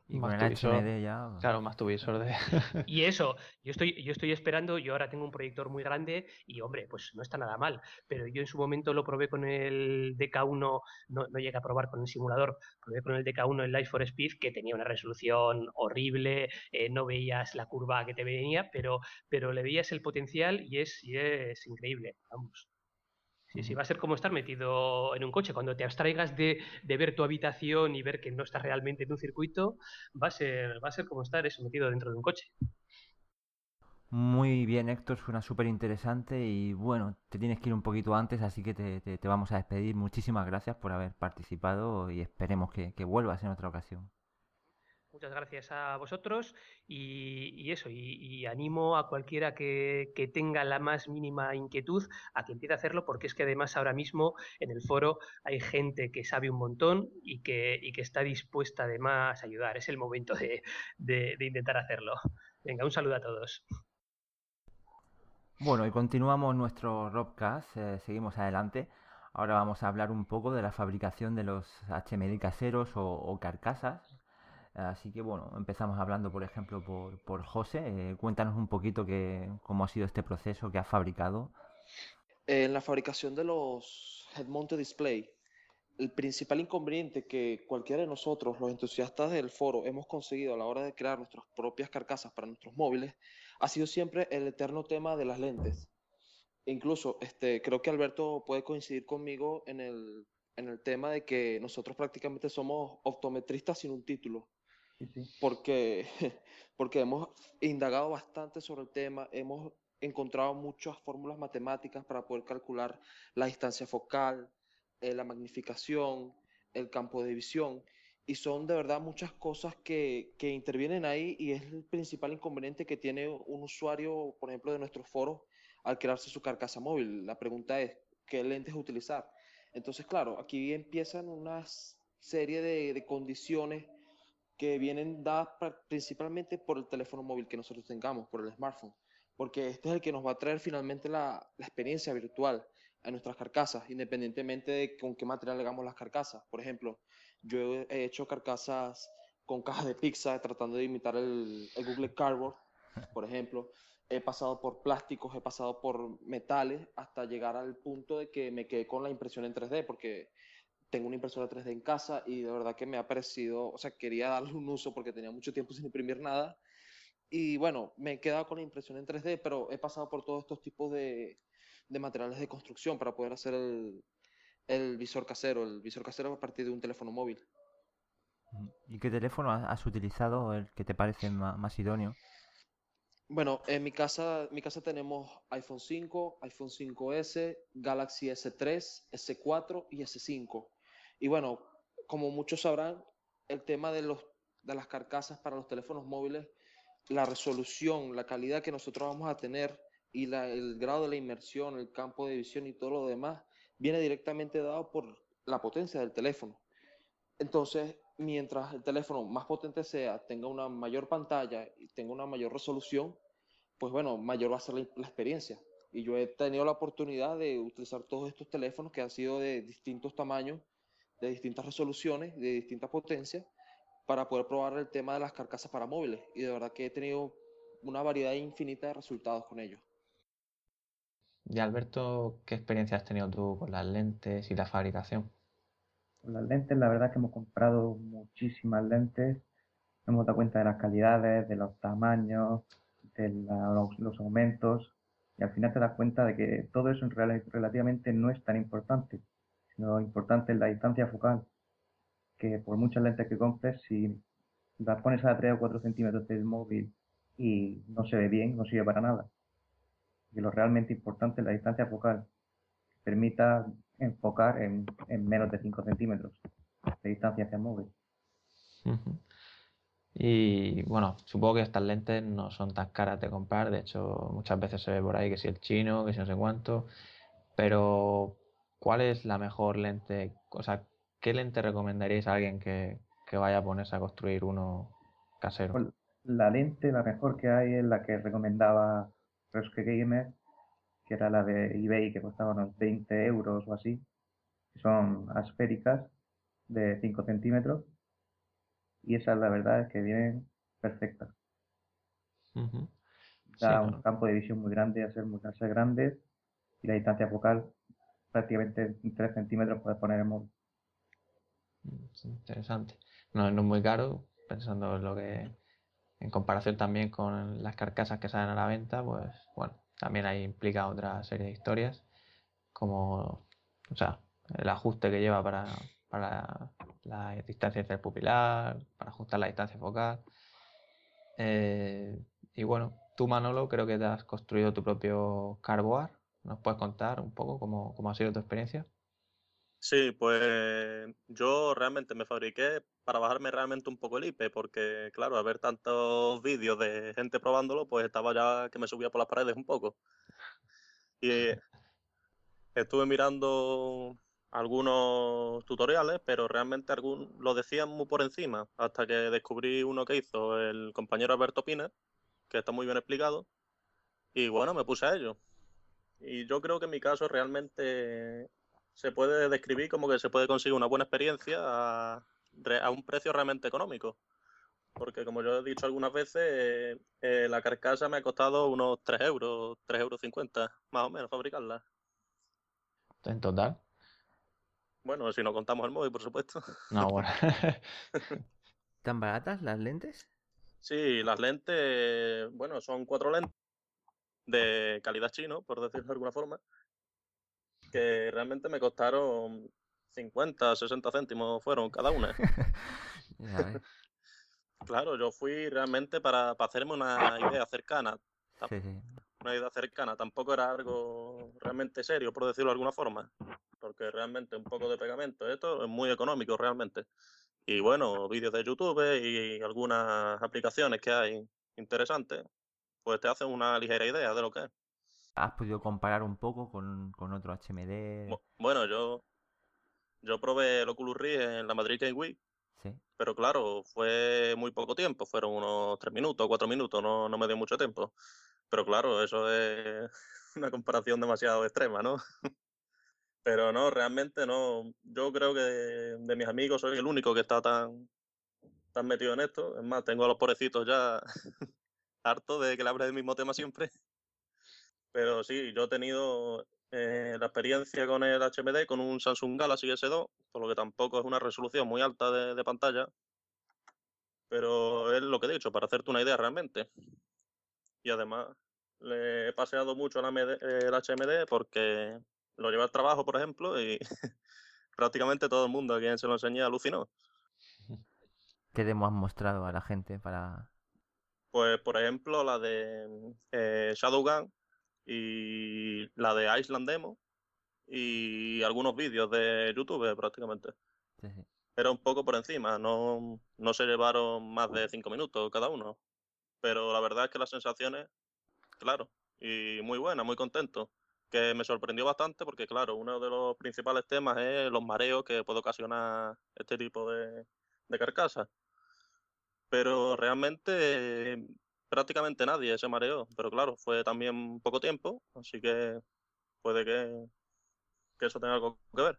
Speaker 1: Y con el HMD ya.
Speaker 2: Claro, más tu visor de.
Speaker 4: y eso, yo estoy, yo estoy esperando, yo ahora tengo un proyector muy grande y hombre, pues no está nada mal. Pero yo en su momento lo probé con el DK1, no, no llegué a probar con el simulador, probé con el DK1 el Life for Speed, que tenía una resolución horrible, eh, no veías la curva que te venía, pero, pero le veías el potencial y es, y es increíble, vamos. Sí, sí, va a ser como estar metido en un coche. Cuando te abstraigas de, ver tu habitación y ver que no estás realmente en un circuito, va a ser, va a ser como estar eso, metido dentro de un coche.
Speaker 1: Muy bien, Héctor, suena súper interesante y bueno, te tienes que ir un poquito antes, así que te, vamos a despedir. Muchísimas gracias por haber participado y esperemos que vuelvas en otra ocasión.
Speaker 4: Muchas gracias a vosotros y, eso, y, animo a cualquiera que, tenga la más mínima inquietud a que empiece a hacerlo porque es que además ahora mismo en el foro hay gente que sabe un montón y que, está dispuesta además a ayudar. Es el momento de, intentar hacerlo. Venga, un saludo a todos.
Speaker 1: Bueno, y continuamos nuestro Robcast, eh, seguimos adelante. Ahora vamos a hablar un poco de la fabricación de los HMD caseros o carcasas, Así que bueno, empezamos hablando, por ejemplo, por, por José. Eh, cuéntanos un poquito que, cómo ha sido este proceso que has fabricado.
Speaker 5: En la fabricación de los head mounted display, el principal inconveniente que cualquiera de nosotros, los entusiastas del foro, hemos conseguido a la hora de crear nuestras propias carcasas para nuestros móviles, ha sido siempre el eterno tema de las lentes. Incluso, este, creo que Alberto puede coincidir conmigo en el, en el tema de que nosotros prácticamente somos optometristas sin un título. Porque, porque hemos indagado bastante sobre el tema, hemos encontrado muchas fórmulas matemáticas para poder calcular la distancia focal, eh, la magnificación, el campo de visión, y son de verdad muchas cosas que, que, intervienen ahí y es el principal inconveniente que tiene un usuario, por ejemplo, de nuestros foros al crearse su carcasa móvil. La pregunta es, ¿qué lentes utilizar? Entonces, claro, aquí empiezan una serie de, de condiciones que vienen dadas principalmente por el teléfono móvil que nosotros tengamos, por el smartphone, porque este es el que nos va a traer finalmente la, experiencia virtual a nuestras carcasas, independientemente de con qué material hagamos las carcasas. Por ejemplo, yo he hecho carcasas con cajas de pizza tratando de imitar el, el Google Cardboard, por ejemplo. He pasado por plásticos, he pasado por metales, hasta llegar al punto de que me quedé con la impresión en 3D, porque tengo una impresora 3D en casa y de verdad que me ha parecido, o sea, quería darle un uso porque tenía mucho tiempo sin imprimir nada. Y bueno, me he quedado con la impresión en 3D, pero he pasado por todos estos tipos de, de materiales de construcción para poder hacer el, el, visor casero, el visor casero a partir de un teléfono móvil.
Speaker 1: ¿Y qué teléfono has utilizado, el que te parece más, idóneo?
Speaker 5: Bueno, en mi casa, mi casa tenemos iPhone 5, iPhone 5S, Galaxy S3, S4 y S5. Y bueno, como muchos sabrán, el tema de, los, de las carcasas para los teléfonos móviles, la resolución, la calidad que nosotros vamos a tener y el grado de la inmersión, el campo de visión y todo lo demás, viene directamente dado por la potencia del teléfono. Entonces, mientras el teléfono más potente sea, tenga una mayor pantalla y tenga una mayor resolución, pues bueno, mayor va a ser la, la, experiencia. Y yo he tenido la oportunidad de utilizar todos estos teléfonos que han sido de distintos tamaños de distintas resoluciones, de distintas potencias, para poder probar el tema de las carcasas para móviles. Y de verdad que he tenido una variedad infinita de resultados con ellos.
Speaker 2: Y Alberto, ¿qué experiencia has tenido tú con las lentes y la fabricación?
Speaker 6: Con las lentes, la verdad que hemos comprado muchísimas lentes, hemos dado cuenta de las calidades, de los tamaños, los, aumentos, y al final te das cuenta de que todo eso en relativamente no es tan importante, lo importante es la distancia focal, que por muchas lentes que compres, si las pones a 3 o 4 centímetros del móvil y no se ve bien, no sirve para nada. Y lo realmente importante es la distancia focal, permita enfocar en, menos de 5 centímetros de distancia hacia el móvil.
Speaker 2: Y bueno, supongo que estas lentes no son tan caras de comprar, de hecho muchas veces se ve por ahí que si el chino, que si no sé cuánto, pero ¿cuál es la mejor lente? O sea, ¿qué lente recomendaríais a alguien que, vaya a ponerse a construir uno casero?
Speaker 6: La lente, la mejor que hay es la que recomendaba Reske Gamer, que era la de eBay, que costaba unos 20 euros o así. Son asféricas de 5 centímetros y esa la verdad es que vienen perfectas. Da un campo de visión muy grande, muy ser grandes y la distancia focal prácticamente 3 centímetros puedes poner el móvil.
Speaker 2: Mm, interesante. No, es muy caro, pensando en lo que, en comparación también con las carcasas que salen a la venta, pues bueno, también ahí implica otra serie de historias, como, o sea, el ajuste que lleva para, para la distancia entre el pupilar, para ajustar la distancia focal. Eh, y bueno, tú Manolo creo que te has construido tu propio carboard. ¿Nos puedes contar un poco cómo, cómo ha sido tu experiencia?
Speaker 7: Sí, pues yo realmente me fabriqué para bajarme realmente un poco el IP, porque claro, al ver tantos vídeos de gente probándolo, pues estaba ya que me subía por las paredes un poco. Y estuve mirando algunos tutoriales, pero realmente algún, lo decían muy por encima, hasta que descubrí uno que hizo el compañero Alberto Pina, que está muy bien explicado, y bueno, me puse a ello. Y yo creo que en mi caso realmente se puede describir como que se puede conseguir una buena experiencia a, un precio realmente económico. Porque como yo he dicho algunas veces, eh, la carcasa me ha costado unos 3 euros, 3 euros 50, más o menos, fabricarla.
Speaker 2: ¿En total?
Speaker 7: Bueno, si no contamos el móvil, por supuesto.
Speaker 2: No, bueno.
Speaker 1: ¿Tan baratas las lentes?
Speaker 7: Sí, las lentes, bueno, son cuatro lentes de calidad chino, por decirlo de alguna forma, que realmente me costaron 50, 60 céntimos fueron cada una. claro, yo fui realmente para, para hacerme una idea cercana. Sí, sí una idea cercana, tampoco era algo realmente serio, por decirlo de alguna forma, porque realmente un poco de pegamento, esto es muy económico realmente. Y bueno, vídeos de YouTube y algunas aplicaciones que hay interesantes, pues te hacen una ligera idea de lo que es.
Speaker 1: ¿Has podido comparar un poco con, otro HMD?
Speaker 7: Bueno, yo, yo probé el Oculus Rift en la Madrid Game Week, sí. pero claro, fue muy poco tiempo, fueron unos tres minutos, cuatro minutos, no, no me dio mucho tiempo. Pero claro, eso es una comparación demasiado extrema, ¿no? Pero no, realmente no. Yo creo que de, mis amigos soy el único que está tan, tan metido en esto. Es más, tengo a los pobrecitos ya harto de que le hable del mismo tema siempre. Pero sí, yo he tenido eh, la experiencia con el HMD, con un Samsung Galaxy S2, por lo que tampoco es una resolución muy alta de, pantalla. Pero es lo que he dicho, para hacerte una idea realmente y además le he paseado mucho el HMD porque lo lleva al trabajo, por ejemplo, y prácticamente todo el mundo a quien se lo enseñé alucinó.
Speaker 1: ¿Qué demo has mostrado a la gente para...?
Speaker 7: Pues, por ejemplo, la de eh, Shadowgun y la de Island Demo y algunos vídeos de YouTube prácticamente. Era un poco por encima, no, no se llevaron más de cinco minutos cada uno pero la verdad es que las sensaciones, claro, y muy buenas, muy contento. Que me sorprendió bastante porque, claro, uno de los principales temas es los mareos que puede ocasionar este tipo de, de carcasas. Pero realmente prácticamente nadie se mareó. Pero claro, fue también poco tiempo, así que puede que, que eso tenga algo que ver.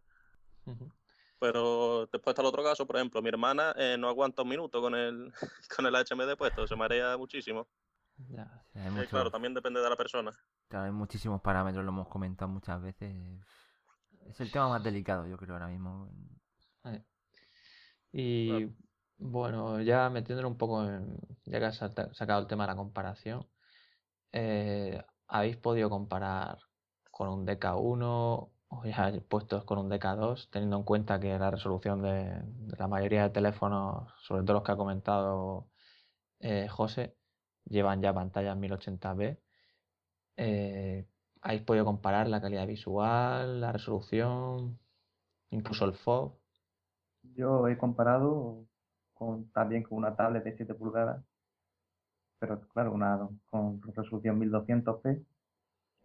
Speaker 7: Pero después está el otro caso, por ejemplo, mi hermana eh, no aguanta un minuto con el, con el HMD puesto, se marea muchísimo. Ya, claro, también depende de la persona.
Speaker 1: Claro, hay muchísimos parámetros, lo hemos comentado muchas veces. Es el tema más delicado, yo creo, ahora mismo.
Speaker 2: Y bueno, ya metiéndolo un poco en. Ya que has sacado el tema de la comparación, eh, ¿habéis podido comparar con un DK1 o ya puestos con un DK2, teniendo en cuenta que la resolución de, la mayoría de teléfonos, sobre todo los que ha comentado eh, José, llevan ya pantallas 1080p? Eh, ¿Habéis podido comparar la calidad visual, la resolución, incluso el FOV?
Speaker 6: Yo he comparado con, también con una tablet de 7 pulgadas, pero claro, una con resolución 1200p.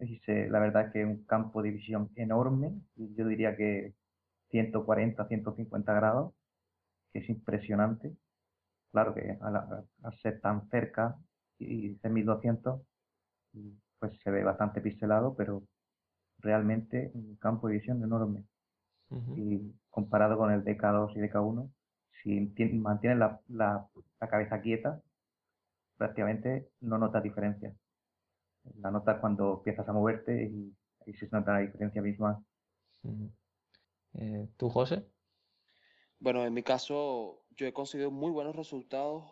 Speaker 6: Y la verdad es que es un campo de visión enorme, yo diría que 140, 150 grados, que es impresionante. Claro que al, ser tan cerca y ser 1200, pues se ve bastante pixelado, pero realmente un campo de visión enorme. Y comparado con el DK2 y DK1, si mantienes la, la, cabeza quieta, prácticamente no notas diferencia. La notas cuando empiezas a moverte y ahí se nota la diferencia misma.
Speaker 2: Eh, ¿Tú, José?
Speaker 5: Bueno, en mi caso, yo he conseguido muy buenos resultados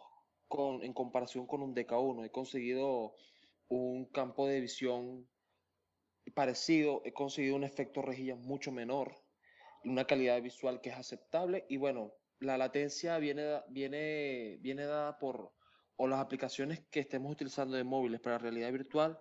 Speaker 5: con, en comparación con un DK1. He conseguido un campo de visión parecido, he conseguido un efecto rejilla mucho menor, una calidad visual que es aceptable y bueno, la latencia viene, viene, viene dada por o las aplicaciones que estemos utilizando de móviles para realidad virtual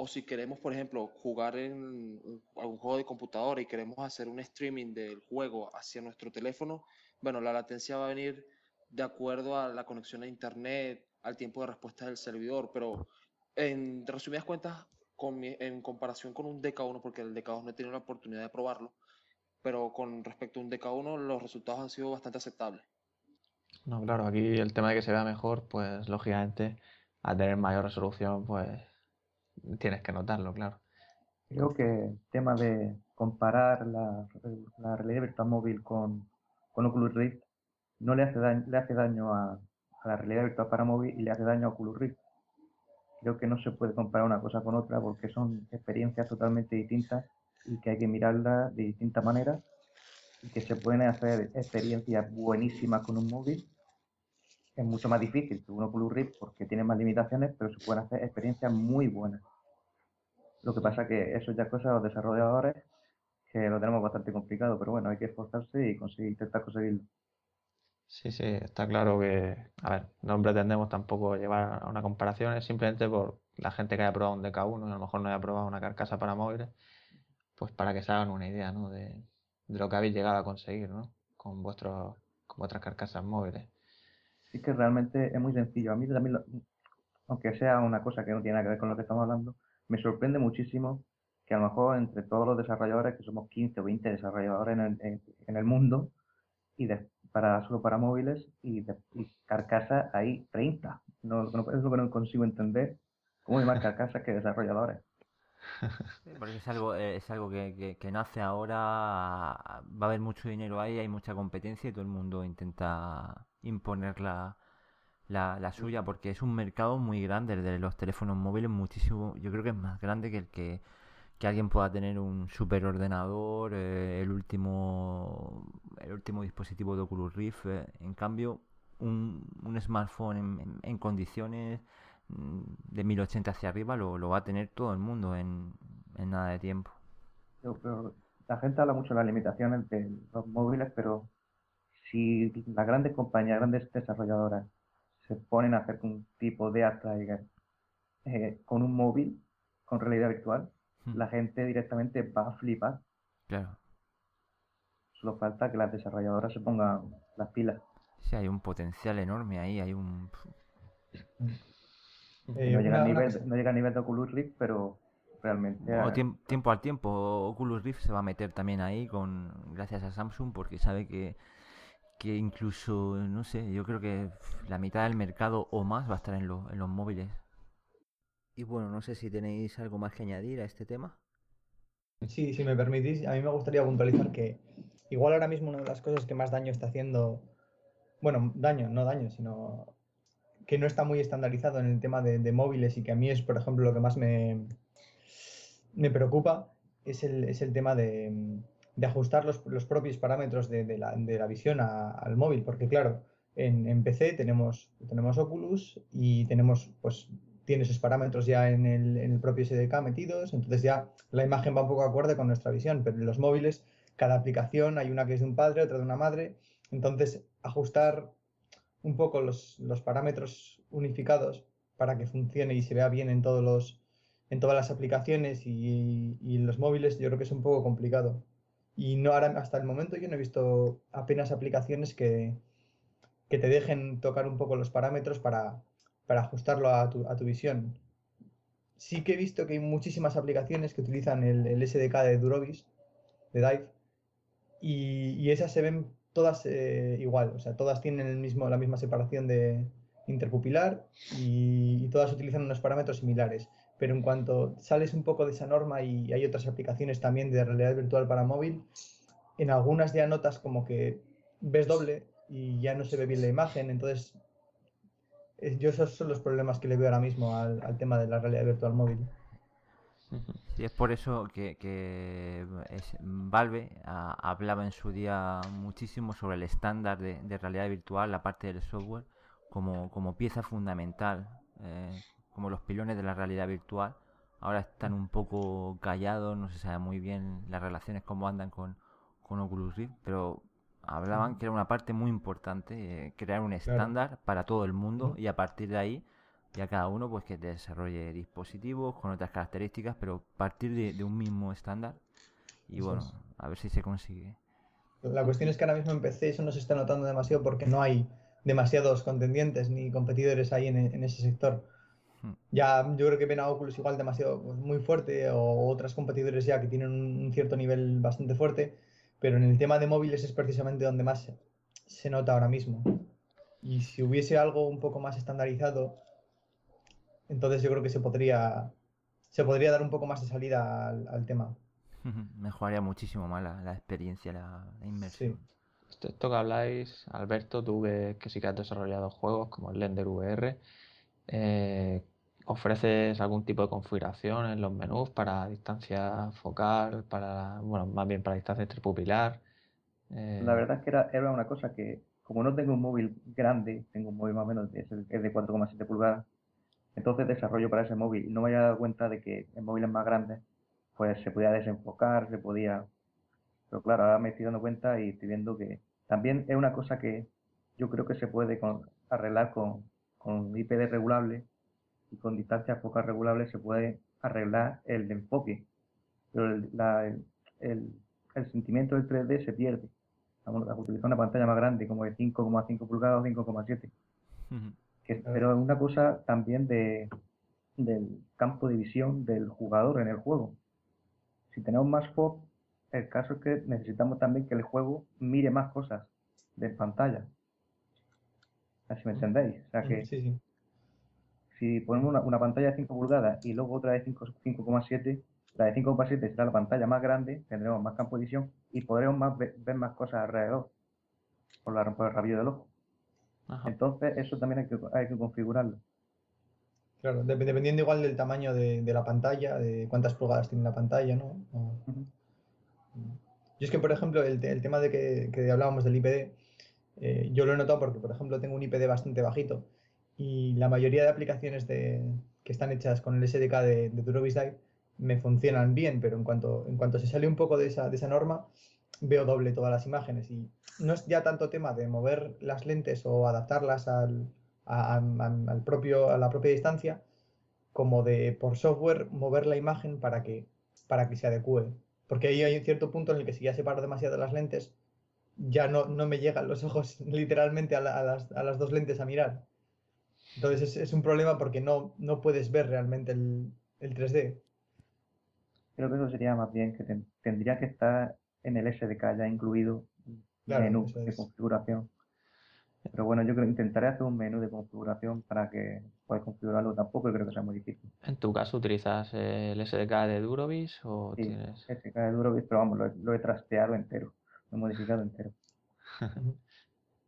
Speaker 5: o si queremos, por ejemplo, jugar en algún juego de computadora y queremos hacer un streaming del juego hacia nuestro teléfono, bueno, la latencia va a venir de acuerdo a la conexión a internet, al tiempo de respuesta del servidor, pero en resumidas cuentas, en comparación con un DK1, porque el DK2 no he tenido la oportunidad de probarlo, pero con respecto a un DK1 los resultados han sido bastante aceptables.
Speaker 2: No, claro, aquí el tema de que se vea mejor, pues lógicamente al tener mayor resolución, pues tienes que notarlo, claro.
Speaker 6: Creo que el tema de comparar la, la realidad virtual móvil con, con Oculus Rift no le hace daño, le hace daño a, a la realidad virtual para móvil y le hace daño a Oculus Rift creo que no se puede comparar una cosa con otra porque son experiencias totalmente distintas y que hay que mirarlas de distintas maneras y que se pueden hacer experiencias buenísimas con un móvil. Es mucho más difícil que un Oculus Rift porque tiene más limitaciones, pero se pueden hacer experiencias muy buenas. Lo que pasa que eso ya es cosa de los desarrolladores que lo tenemos bastante complicado, pero bueno, hay que esforzarse y conseguir, intentar conseguirlo.
Speaker 2: Sí, sí, está claro que, a ver, no pretendemos tampoco llevar a una comparación, es simplemente por la gente que haya probado un DK1 y a lo mejor no haya probado una carcasa para móviles, pues para que se hagan una idea, ¿no? De, lo que habéis llegado a conseguir, ¿no? Con, vuestros, con vuestras carcasas móviles.
Speaker 6: Sí que realmente es muy sencillo. A mí también, aunque sea una cosa que no tiene nada que ver con lo que estamos hablando, me sorprende muchísimo que a lo mejor entre todos los desarrolladores, que somos 15 o 20 desarrolladores en el, en el mundo, y de, para, solo para móviles y, de, carcasa hay 30. No, no, es lo que no consigo entender. ¿Cómo hay más carcasas que desarrolladores?
Speaker 1: Porque es algo, eh, es algo que, que, nace ahora, va a haber mucho dinero ahí, hay mucha competencia y todo el mundo intenta imponer la, la, la, suya porque es un mercado muy grande el de los teléfonos móviles, muchísimo, yo creo que es más grande que el que que alguien pueda tener un superordenador, eh, el último el último dispositivo de Oculus Rift. Eh, en cambio, un, un smartphone en, condiciones de 1080 hacia arriba lo, lo, va a tener todo el mundo en, en nada de tiempo.
Speaker 6: la gente habla mucho de las limitaciones de los móviles, pero si las grandes compañías, grandes desarrolladoras se ponen a hacer un tipo de Astraiger eh, con un móvil, con realidad virtual, la gente directamente va a flipar.
Speaker 1: Claro.
Speaker 6: Solo falta que las desarrolladoras se pongan las pilas.
Speaker 1: Sí, hay un potencial enorme ahí, hay un...
Speaker 6: Eh, no, llega a nivel, no llega a nivel de Oculus Rift, pero realmente...
Speaker 1: tiempo al tiempo, Oculus Rift se va a meter también ahí con gracias a Samsung porque sabe que, que incluso, no sé, yo creo que la mitad del mercado o más va a estar en, en los móviles. Y bueno, no sé si tenéis algo más que añadir a este tema.
Speaker 3: Sí, si me permitís, a mí me gustaría puntualizar que igual ahora mismo una de las cosas que más daño está haciendo, bueno, daño, no daño, sino que no está muy estandarizado en el tema de, móviles y que a mí es, por ejemplo, lo que más me, me preocupa, es el, es el tema de, de ajustar los, los, propios parámetros de, de la, la, visión al móvil, porque claro, en, en, PC tenemos, tenemos Oculus y tenemos pues tiene sus parámetros ya en el, en el propio SDK metidos, entonces ya la imagen va un poco acorde con nuestra visión, pero en los móviles cada aplicación hay una que es de un padre, otra de una madre, entonces ajustar un poco los, los parámetros unificados para que funcione y se vea bien en todos los en todas las aplicaciones y, los móviles yo creo que es un poco complicado. Y no hasta el momento yo no he visto apenas aplicaciones que, que te dejen tocar un poco los parámetros para, para ajustarlo a tu, a tu, visión. Sí que he visto que hay muchísimas aplicaciones que utilizan el, el SDK de Durovis, de Dive, y, y esas se ven todas eh, igual, o sea, todas tienen el mismo, la misma separación de interpupilar y, todas utilizan unos parámetros similares pero en cuanto sales un poco de esa norma y hay otras aplicaciones también de realidad virtual para móvil, en algunas ya notas como que ves doble y ya no se ve bien la imagen, entonces eh, yo esos son los problemas que le veo ahora mismo al tema de la realidad virtual móvil.
Speaker 1: Y es por eso que, que es, Valve a, hablaba en su día muchísimo sobre el estándar de, de, realidad virtual, la parte del software, como, como pieza fundamental. Eh, como los pilones de la realidad virtual. Ahora están un poco callados, no se sabe muy bien las relaciones, cómo andan con, con Oculus Rift, pero hablaban que era una parte muy importante, eh, crear un estándar claro. para todo el mundo y a partir de ahí ya cada uno pues que desarrolle dispositivos con otras características, pero partir de, de un mismo estándar y bueno, a ver si se consigue.
Speaker 3: La cuestión es que ahora mismo en PC eso no se está notando demasiado porque no hay demasiados contendientes ni competidores ahí en, en ese sector. Ya yo creo que ven a Oculus igual demasiado pues, muy fuerte o otras competidores ya que tienen un cierto nivel bastante fuerte, pero en el tema de móviles es precisamente donde más se, se nota ahora mismo. Y si hubiese algo un poco más estandarizado, entonces yo creo que se podría, se podría dar un poco más de salida al, al tema.
Speaker 1: Mejoraría muchísimo más la, la experiencia, la, la inmersión.
Speaker 2: Sí. Esto que habláis, Alberto, tú que, que sí que has desarrollado juegos como el Lender VR, eh, ¿Ofreces algún tipo de configuración en los menús para distancia focal, para, bueno, más bien para distancia interpupilar?
Speaker 6: Eh... La verdad es que era, era, una cosa que, como no tengo un móvil grande, tengo un móvil más o menos, es, es de 4,7 pulgadas, entonces desarrollo para ese móvil no me había dado cuenta de que en móviles más grandes, pues se podía desenfocar, se podía... Pero claro, ahora me estoy dando cuenta y estoy viendo que también es una cosa que yo creo que se puede con, arreglar con, con IPD regulable y con distancia focal regulable se puede arreglar el enfoque, pero el, el, sentimiento del 3D se pierde. Vamos a utilizar una pantalla más grande, como de 5,5 pulgadas o 5,7. Uh. Pero es una cosa también de, del campo de visión del jugador en el juego. Si tenemos más FOB, el caso es que necesitamos también que el juego mire más cosas de pantalla. Así me entendéis. O sea que
Speaker 3: sí, sí.
Speaker 6: si ponemos una, una, pantalla de 5 pulgadas y luego otra de 5,7, la de 5,7 será la pantalla más grande, tendremos más campo de visión y podremos más ver, ver más cosas alrededor por, la, por el rabillo del ojo. Ajá. Entonces, eso también hay que, hay que configurarlo.
Speaker 3: Claro, dependiendo igual del tamaño de, de, la pantalla, de cuántas pulgadas tiene la pantalla, ¿no? O... Uh -huh. Yo es que, por ejemplo, el, el tema de que, que hablábamos del IPD, eh, yo lo he notado porque, por ejemplo, tengo un IPD bastante bajito y la mayoría de aplicaciones de, que están hechas con el SDK de, de Durovis Dive me funcionan bien, pero en cuanto, en cuanto se sale un poco de esa, de esa norma, veo doble todas las imágenes y no es ya tanto tema de mover las lentes o adaptarlas al, a, al propio, a la propia distancia, como de por software mover la imagen para que, para que se adecue. Porque ahí hay un cierto punto en el que si ya separo demasiado las lentes, ya no, no me llegan los ojos literalmente a, la, a, las, a las, dos lentes a mirar. Entonces es, es, un problema porque no, no puedes ver realmente el, el 3D.
Speaker 6: Creo que eso sería más bien que ten, tendría que estar en el SDK ya incluido claro, menú de configuración. Pero bueno, yo creo que intentaré hacer un menú de configuración para que puedas configurarlo. Tampoco creo que sea muy difícil.
Speaker 2: ¿En tu caso utilizas el SDK de Durovis o
Speaker 6: sí,
Speaker 2: tienes...?
Speaker 6: SDK de Durovis, pero vamos, lo, lo he trasteado entero lo he modificado entero.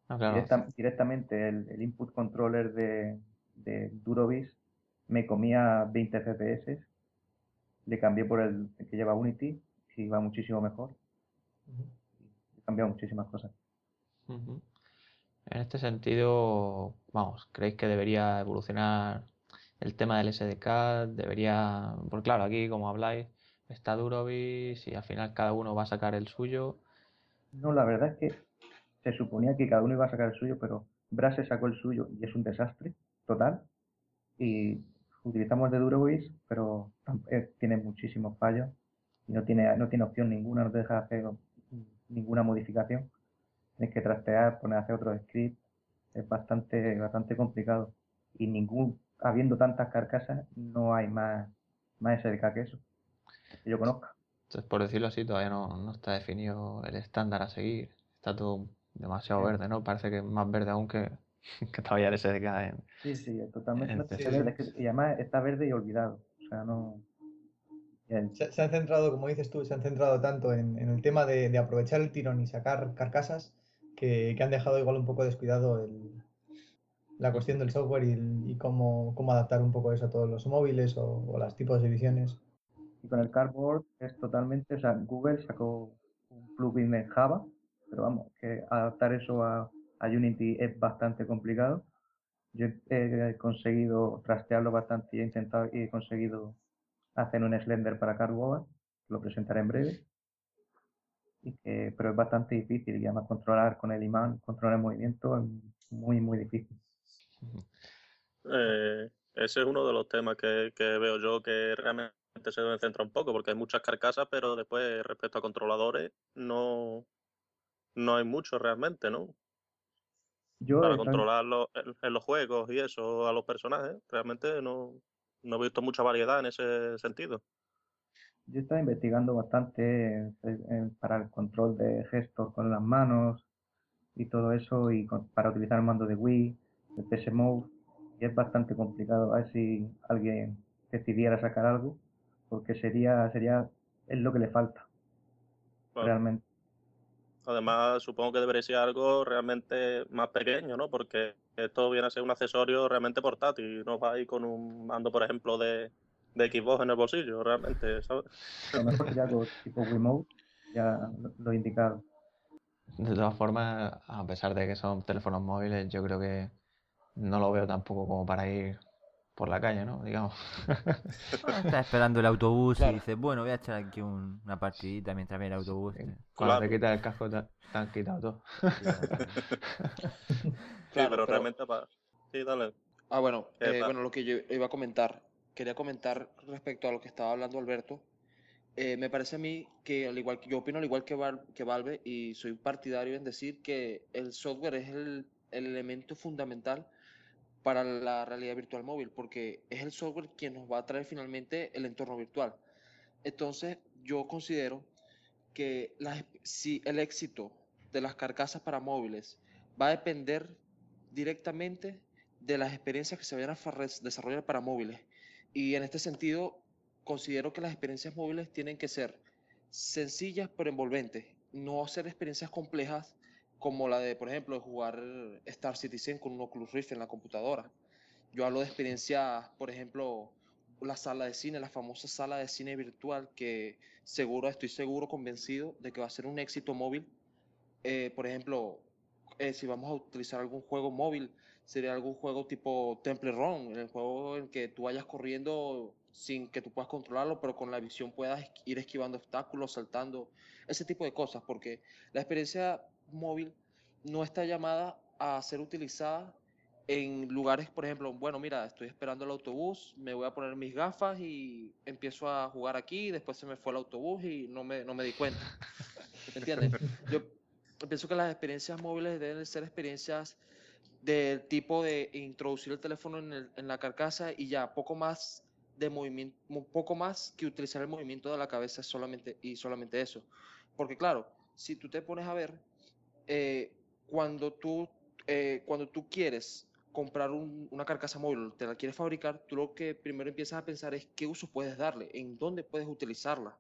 Speaker 2: no, claro.
Speaker 6: Directa, directamente el, el, input controller de, de, Durovis me comía 20 FPS, le cambié por el, el que lleva Unity y va muchísimo mejor. He cambiado muchísimas cosas.
Speaker 2: Uh -huh. En este sentido, vamos, ¿creéis que debería evolucionar el tema del SDK debería, porque claro, aquí como habláis, está Durovis y al final cada uno va a sacar el suyo.
Speaker 6: No, la verdad es que se suponía que cada uno iba a sacar el suyo, pero Brase sacó el suyo y es un desastre total. Y utilizamos de Durovis, pero eh, tiene muchísimos fallos y no tiene, no tiene opción ninguna, no te deja hacer ninguna modificación. Tienes que trastear, poner a hacer otro script. Es bastante, bastante complicado. Y ningún, habiendo tantas carcasas, no hay más, más SDK que eso. Que yo conozca.
Speaker 2: Entonces, por decirlo así, todavía no, no está definido el estándar a seguir. Está todo demasiado verde, ¿no? Parece que es más verde aún que, que todavía el SDK en,
Speaker 6: Sí, sí, totalmente
Speaker 2: en
Speaker 6: no,
Speaker 2: PC.
Speaker 6: está verde, es que- y además está verde y olvidado. O sea, no.
Speaker 3: Se, se han centrado, como dices tú, se han centrado tanto en, en el tema de, de aprovechar el tirón y sacar carcasas que, que han dejado igual un poco descuidado el- la cuestión del software y, el- y cómo, cómo adaptar un poco eso a todos los móviles o, o los tipos de ediciones.
Speaker 6: Y con el Cardboard es totalmente, o sea, Google sacó un plugin en Java, pero vamos, que adaptar eso a, a Unity es bastante complicado. Yo he conseguido trastearlo bastante y he intentado y he conseguido hacer un Slender para que lo presentaré en breve. Y que, pero es bastante difícil y además controlar con el imán, controlar el movimiento es muy, muy difícil.
Speaker 7: Eh, ese es uno de los temas que, que veo yo que realmente se deben centrar un poco, porque hay muchas carcasas, pero después respecto a controladores no, no hay mucho realmente, ¿no?
Speaker 6: Yo
Speaker 7: Para en, en los juegos y eso a los personajes, realmente no, no he visto mucha variedad en ese sentido.
Speaker 6: Yo estaba investigando bastante en- para el control de gestos con las manos y todo eso, y con- para utilizar el mando de Wii, el PS Move, y es bastante complicado. A ver si alguien decidiera sacar algo, porque sería, sería, es lo que le falta, realmente.
Speaker 7: Además, supongo que debería ser algo realmente más pequeño, ¿no? Porque esto viene a ser un accesorio realmente portátil, no va a ir con un mando, por ejemplo, de, de Xbox en el bolsillo, realmente, ¿sabes?
Speaker 6: A lo mejor sería algo tipo Wiimote, ya lo, lo he indicado.
Speaker 2: De todas formas, a pesar de que son teléfonos móviles, yo creo que no lo veo tampoco como para ir por la calle, ¿no? Digamos.
Speaker 1: Ah, Está esperando el autobús
Speaker 5: Claro.
Speaker 1: y dice, bueno, voy a echar aquí un- una partidita mientras viene el autobús.
Speaker 2: Cuando
Speaker 7: Claro.
Speaker 2: te quitas el casco te, te han quitado todo.
Speaker 7: Sí,
Speaker 5: Claro,
Speaker 7: pero
Speaker 5: pero-
Speaker 7: realmente para... Sí, dale.
Speaker 5: Ah, bueno,
Speaker 7: Eh,
Speaker 5: eh, bueno, lo que yo iba a comentar, quería comentar respecto a lo que estaba hablando Alberto. Eh, me parece a mí que, al igual que yo opino al igual que, Val- que Valve, y soy partidario en decir que el software es el, el elemento fundamental para la realidad virtual móvil, porque es el software quien nos va a traer finalmente el entorno virtual. Entonces, yo considero que si el éxito de las carcasas para móviles va a depender directamente de las experiencias que se vayan a desarrollar para móviles. Y en este sentido, considero que las experiencias móviles tienen que ser sencillas pero envolventes, no ser experiencias complejas como la de, por ejemplo, de jugar Star Citizen con un Oculus Rift en la computadora. Yo hablo de experiencias, por ejemplo, la sala de cine, la famosa sala de cine virtual, que seguro, estoy seguro, convencido de que va a ser un éxito móvil. Eh, por ejemplo, eh, si vamos a utilizar algún juego móvil, sería algún juego tipo Temple Run, el juego en que tú vayas corriendo sin que tú puedas controlarlo, pero con la visión puedas ir esquivando obstáculos, saltando, ese tipo de cosas, porque la experiencia móvil no está llamada a ser utilizada en lugares, por ejemplo, bueno, mira, estoy esperando el autobús, me voy a poner mis gafas y empiezo a jugar aquí, después se me fue el autobús y no me, no me di cuenta. ¿Me entiendes? Yo pienso que las experiencias móviles deben ser experiencias del tipo de introducir el teléfono en, el- en la carcasa y ya, poco más de movimiento, poco más que utilizar el movimiento de la cabeza solamente y solamente eso. Porque claro, si tú te pones a ver, eh, cuando tú, eh, cuando tú quieres comprar un- una carcasa móvil, te la quieres fabricar, tú lo que primero empiezas a pensar es qué uso puedes darle, en dónde puedes utilizarla.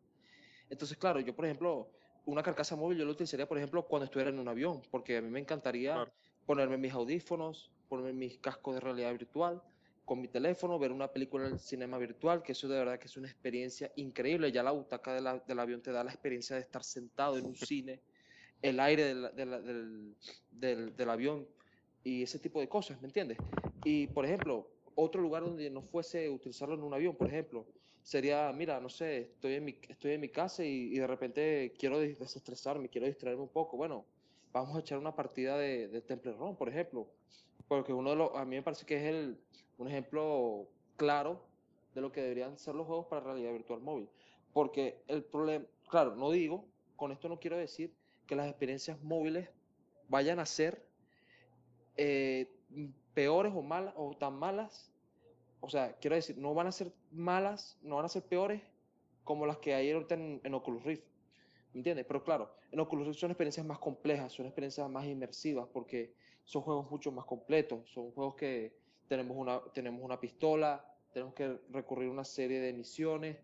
Speaker 5: Entonces, claro, yo por ejemplo, una carcasa móvil yo lo utilizaría, por ejemplo, cuando estuviera en un avión, porque a mí me encantaría
Speaker 7: Claro.
Speaker 5: ponerme mis audífonos, ponerme mis cascos de realidad virtual, con mi teléfono, ver una película en el cinema virtual, que eso de verdad que es una experiencia increíble. Ya la butaca de la- del avión te da la experiencia de estar sentado en un cine, el aire del, del- del- avión y ese tipo de cosas, ¿me entiendes? Y, por ejemplo, otro lugar donde no fuese utilizarlo en un avión, por ejemplo. Sería, mira, no sé, estoy en mi, estoy en mi casa y, de repente quiero desestresarme, quiero distraerme un poco. Bueno, vamos a echar una partida de, de Temple Run, por ejemplo. Porque uno de los, a mí me parece que es el, un ejemplo claro de lo que deberían ser los juegos para realidad virtual móvil. Porque el problema, claro, no digo, con esto no quiero decir que las experiencias móviles vayan a ser eh, peores o malas o tan malas. O sea, quiero decir, no van a ser malas, no van a ser peores como las que hay ahorita en, Oculus Rift. ¿Me entiendes? Pero claro, en Oculus Rift son experiencias más complejas, son experiencias más inmersivas porque son juegos mucho más completos. Son juegos que tenemos una, tenemos una pistola, tenemos que recurrir a una serie de misiones.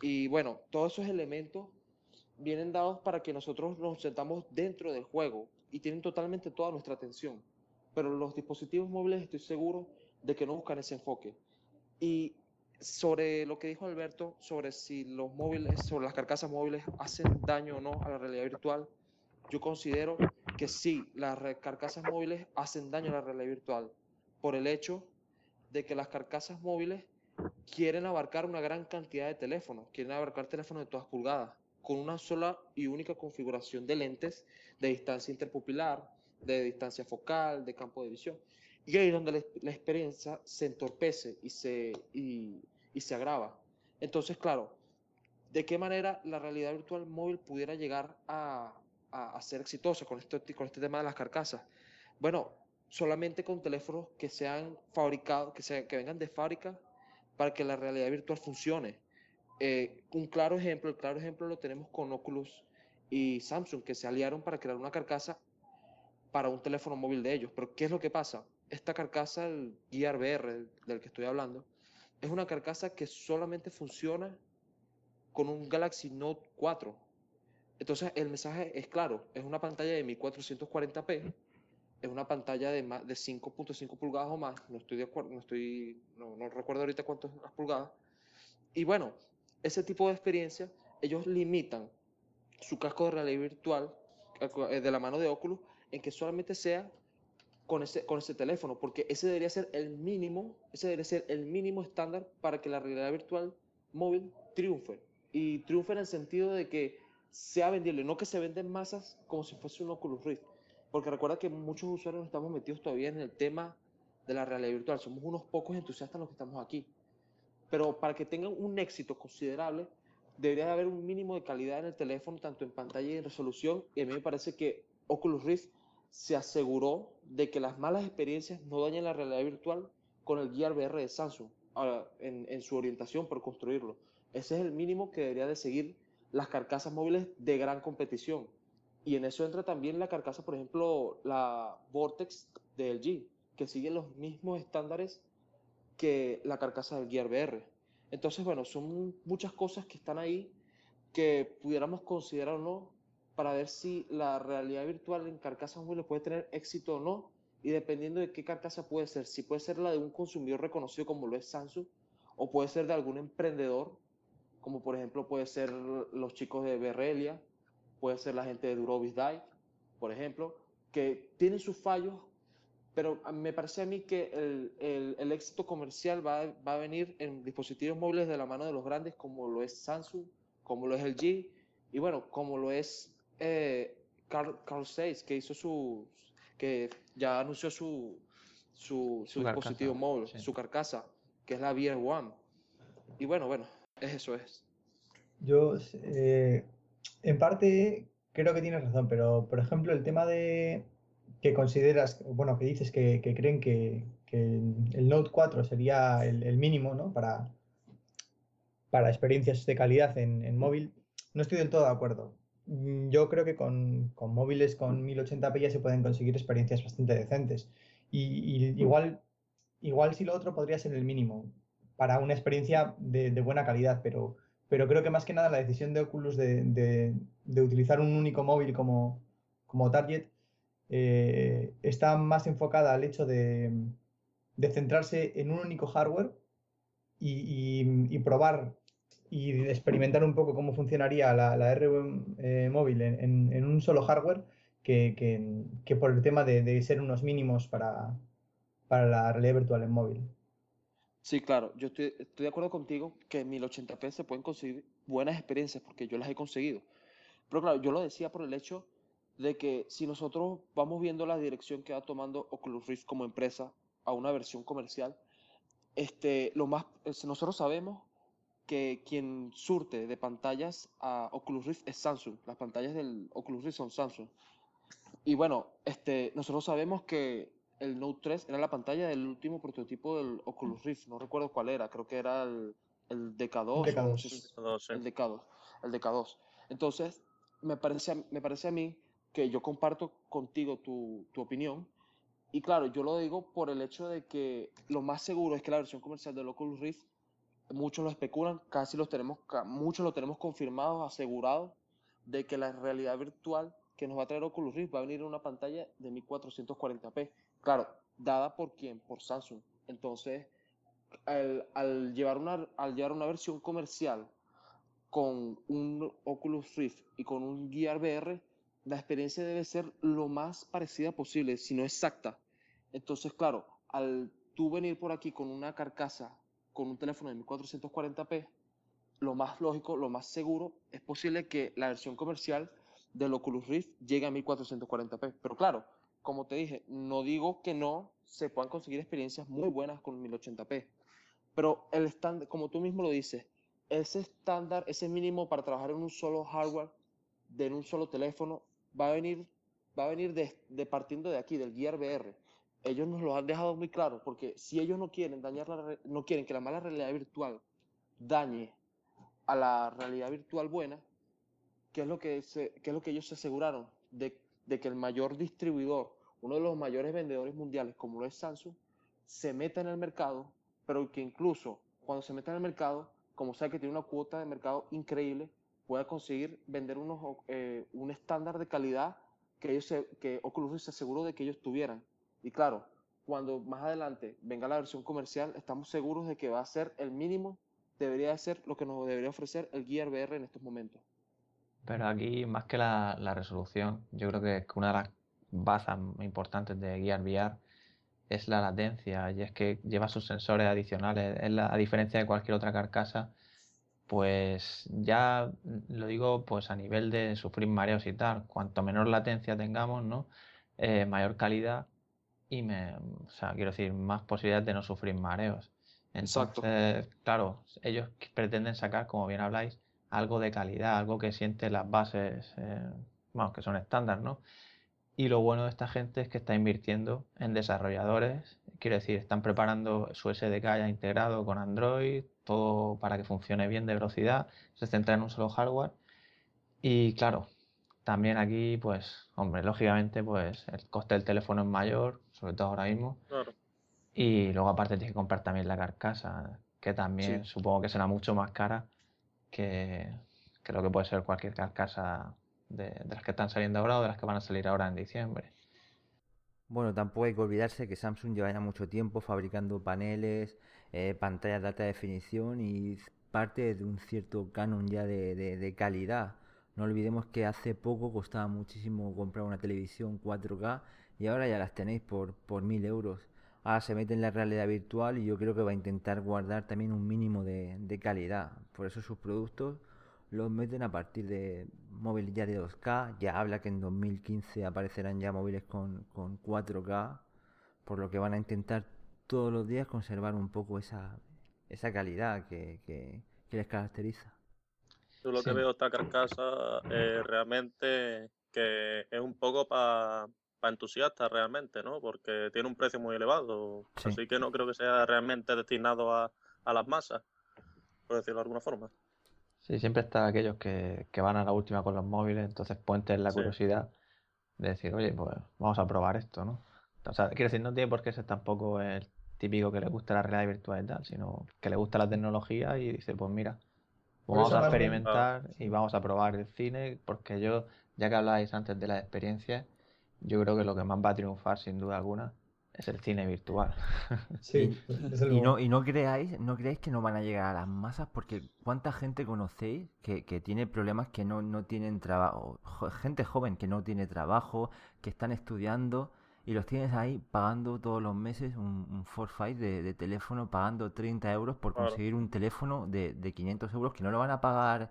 Speaker 5: Y bueno, todos esos elementos vienen dados para que nosotros nos sentamos dentro del juego y tienen totalmente toda nuestra atención. Pero los dispositivos móviles estoy seguro de que no buscan ese enfoque. Y sobre lo que dijo Alberto, sobre si los móviles, sobre las carcasas móviles hacen daño o no a la realidad virtual, yo considero que sí, las carcasas móviles hacen daño a la realidad virtual por el hecho de que las carcasas móviles quieren abarcar una gran cantidad de teléfonos, quieren abarcar teléfonos de todas pulgadas con una sola y única configuración de lentes de distancia interpupilar, de distancia focal, de campo de visión. Y ahí es donde la, experiencia se entorpece y se, y, se agrava. Entonces, claro, ¿de qué manera la realidad virtual móvil pudiera llegar a, a, ser exitosa con este, con este tema de las carcasas? Bueno, solamente con teléfonos que sean fabricados, que, sean, que vengan de fábrica para que la realidad virtual funcione. Eh, un claro ejemplo, el claro ejemplo lo tenemos con Oculus y Samsung, que se aliaron para crear una carcasa para un teléfono móvil de ellos. Pero ¿qué es lo que pasa? Esta carcasa, el Gear VR del que estoy hablando, es una carcasa que solamente funciona con un Galaxy Note 4. Entonces el mensaje es claro, es una pantalla de 1440p, es una pantalla de, de 5.5 pulgadas o más, no estoy de acuerdo, no, estoy, no, no recuerdo ahorita cuántas pulgadas. Y bueno, ese tipo de experiencia, ellos limitan su casco de realidad virtual eh, de la mano de Oculus en que solamente sea con ese, con ese teléfono, porque ese debería ser el mínimo, ese debería ser el mínimo estándar para que la realidad virtual móvil triunfe. Y triunfe en el sentido de que sea vendible, no que se venda en masas como si fuese un Oculus Rift. Porque recuerda que muchos usuarios estamos metidos todavía en el tema de la realidad virtual. Somos unos pocos entusiastas los que estamos aquí pero para que tengan un éxito considerable, debería haber un mínimo de calidad en el teléfono, tanto en pantalla y en resolución, y a mí me parece que Oculus Rift se aseguró de que las malas experiencias no dañen la realidad virtual con el Gear VR de Samsung, en, en su orientación por construirlo. Ese es el mínimo que debería de seguir las carcasas móviles de gran competición. Y en eso entra también la carcasa, por ejemplo, la Vortex de LG, que sigue los mismos estándares que la carcasa del Gear VR. Entonces, bueno, son muchas cosas que están ahí que pudiéramos considerar o no para ver si la realidad virtual en carcasas móviles puede tener éxito o no y dependiendo de qué carcasa puede ser, si puede ser la de un consumidor reconocido como lo es Samsung o puede ser de algún emprendedor, como por ejemplo puede ser los chicos de Berrelia, puede ser la gente de Durovis Dive, por ejemplo, que tienen sus fallos pero me parece a mí que el, el, éxito comercial va, va, a venir en dispositivos móviles de la mano de los grandes como lo es Samsung, como lo es LG y bueno, como lo es eh, Carl, Carl Zeiss, que hizo su, que ya anunció su, su, su, dispositivo móvil, su carcasa, que es la VR One. Y bueno, bueno, es eso es.
Speaker 3: Yo, eh, en parte, creo que tienes razón, pero por ejemplo, el tema de, que consideras, bueno, que dices que, creen que, el Note 4 sería el, mínimo ¿no? para, para experiencias de calidad en, móvil, no estoy del todo de acuerdo. Mm, yo creo que con, móviles con 1080p ya se pueden conseguir experiencias bastante decentes. Y, igual, igual si lo otro podría ser el mínimo para una experiencia de, buena calidad, pero, pero creo que más que nada la decisión de Oculus de, utilizar un único móvil como, como target eh, está más enfocada al hecho de, centrarse en un único hardware y, probar y experimentar un poco cómo funcionaría la, la R eh, móvil en, un solo hardware que, por el tema de, ser unos mínimos para, para la realidad virtual en móvil.
Speaker 5: Sí, claro, yo estoy, estoy de acuerdo contigo que en 1080p se pueden conseguir buenas experiencias porque yo las he conseguido. Pero claro, yo lo decía por el hecho de que si nosotros vamos viendo la dirección que va tomando Oculus Rift como empresa a una versión comercial, este, lo más, eh, nosotros sabemos que quien surte de pantallas a Oculus Rift es Samsung. Las pantallas del Oculus Rift son Samsung. Y bueno, este, nosotros sabemos que el Note 3 era la pantalla del último prototipo del Oculus Rift. No recuerdo cuál era, creo que era el, el DK2.
Speaker 3: DK2.
Speaker 5: El DK2. El DK2. Entonces, me parece, me parece a mí que yo comparto contigo tu, tu opinión. Y claro, yo lo digo por el hecho de que lo más seguro es que la versión comercial del Oculus Rift, muchos lo especulan, casi los tenemos, muchos lo tenemos confirmados, asegurados, de que la realidad virtual que nos va a traer Oculus Rift va a venir en una pantalla de 1440p. Claro, dada por quién? Por Samsung. Entonces, al, al, llevar una, al llevar una versión comercial con un Oculus Rift y con un Gear VR, la experiencia debe ser lo más parecida posible, si no exacta. Entonces, claro, al tú venir por aquí con una carcasa, con un teléfono de 1440p, lo más lógico, lo más seguro, es posible que la versión comercial del Oculus Rift llegue a 1440p. Pero claro, como te dije, no digo que no se puedan conseguir experiencias muy buenas con 1080p. Pero el estándar, como tú mismo lo dices, ese estándar, ese mínimo para trabajar en un solo hardware, en un solo teléfono, va a venir, va a venir de, de, partiendo de aquí, del Gear VR. Ellos nos lo han dejado muy claro, porque si ellos no quieren dañar la, no quieren que la mala realidad virtual dañe a la realidad virtual buena, ¿qué es lo que, se, qué es lo que ellos se aseguraron? De, de que el mayor distribuidor, uno de los mayores vendedores mundiales, como lo es Samsung, se meta en el mercado, pero que incluso cuando se meta en el mercado, como sabe que tiene una cuota de mercado increíble, pueda conseguir vender unos, eh, un estándar de calidad que, ellos se, que Oculus se aseguró de que ellos tuvieran. Y claro, cuando más adelante venga la versión comercial, estamos seguros de que va a ser el mínimo, debería ser lo que nos debería ofrecer el Gear VR en estos momentos.
Speaker 2: Pero aquí, más que la, resolución, yo creo que una de las bazas importantes de Gear VR es la latencia, y es que lleva sus sensores adicionales. A diferencia de cualquier otra carcasa, pues ya lo digo pues a nivel de sufrir mareos y tal, cuanto menor latencia tengamos, ¿no? Eh, mayor calidad y me, o sea, quiero decir, más posibilidades de no sufrir mareos. Entonces, Exacto. claro, ellos pretenden sacar, como bien habláis, algo de calidad, algo que siente las bases, eh, vamos, que son estándar, ¿no? Y lo bueno de esta gente es que está invirtiendo en desarrolladores, quiero decir, están preparando su SDK ya integrado con Android, todo para que funcione bien de velocidad, se centra en un solo hardware. Y claro, también aquí, pues, hombre, lógicamente, pues el coste del teléfono es mayor, sobre todo ahora mismo.
Speaker 7: Claro.
Speaker 2: Y luego aparte tienes que comprar también la carcasa, que también
Speaker 5: Sí.
Speaker 2: supongo que será mucho más cara que, que lo que puede ser cualquier carcasa de, de las que están saliendo ahora o de las que van a salir ahora en diciembre.
Speaker 1: Bueno, tampoco hay que olvidarse que Samsung lleva ya mucho tiempo fabricando paneles, eh, pantallas de alta definición y parte de un cierto canon ya de, de- calidad. No olvidemos que hace poco costaba muchísimo comprar una televisión 4K y ahora ya las tenéis por, por 1000 euros. Ahora se mete en la realidad virtual y yo creo que va a intentar guardar también un mínimo de, de calidad. Por eso sus productos los meten a partir de móviles ya de 2K. Ya habla que en 2015 aparecerán ya móviles con, con 4K. Por lo que van a intentar todos los días conservar un poco esa, esa calidad que, que, que les caracteriza.
Speaker 7: Yo lo que veo esta carcasa eh, realmente que es un poco para entusiastas realmente, ¿no? Porque tiene un precio muy elevado.
Speaker 1: Sí.
Speaker 7: Así que no creo que sea realmente destinado a, a las masas, por decirlo de alguna forma.
Speaker 2: Sí, siempre está aquellos que, que van a la última con los móviles, entonces pueden tener la
Speaker 7: Sí.
Speaker 2: curiosidad de decir, oye, pues vamos a probar esto, ¿no? O sea, quiero decir, no tiene por qué ser tampoco el típico que le gusta la realidad virtual y tal, sino que le gusta la tecnología y dice, pues mira,
Speaker 3: Por
Speaker 2: vamos a experimentar y vamos a probar el cine, porque yo, ya que habláis antes de las experiencias, yo creo que lo que más va a triunfar, sin duda alguna, es el cine virtual.
Speaker 3: Sí, desde
Speaker 1: Y no, y no creáis, no creáis que no van a llegar a las masas, porque cuánta gente conocéis que, que tiene problemas que no, no tienen trabajo, gente joven que no tiene trabajo, que están estudiando y los tienes ahí pagando todos los meses un, un Fortnite de, de teléfono, pagando 30 euros por conseguir un teléfono de, de 500 euros que no lo van a pagar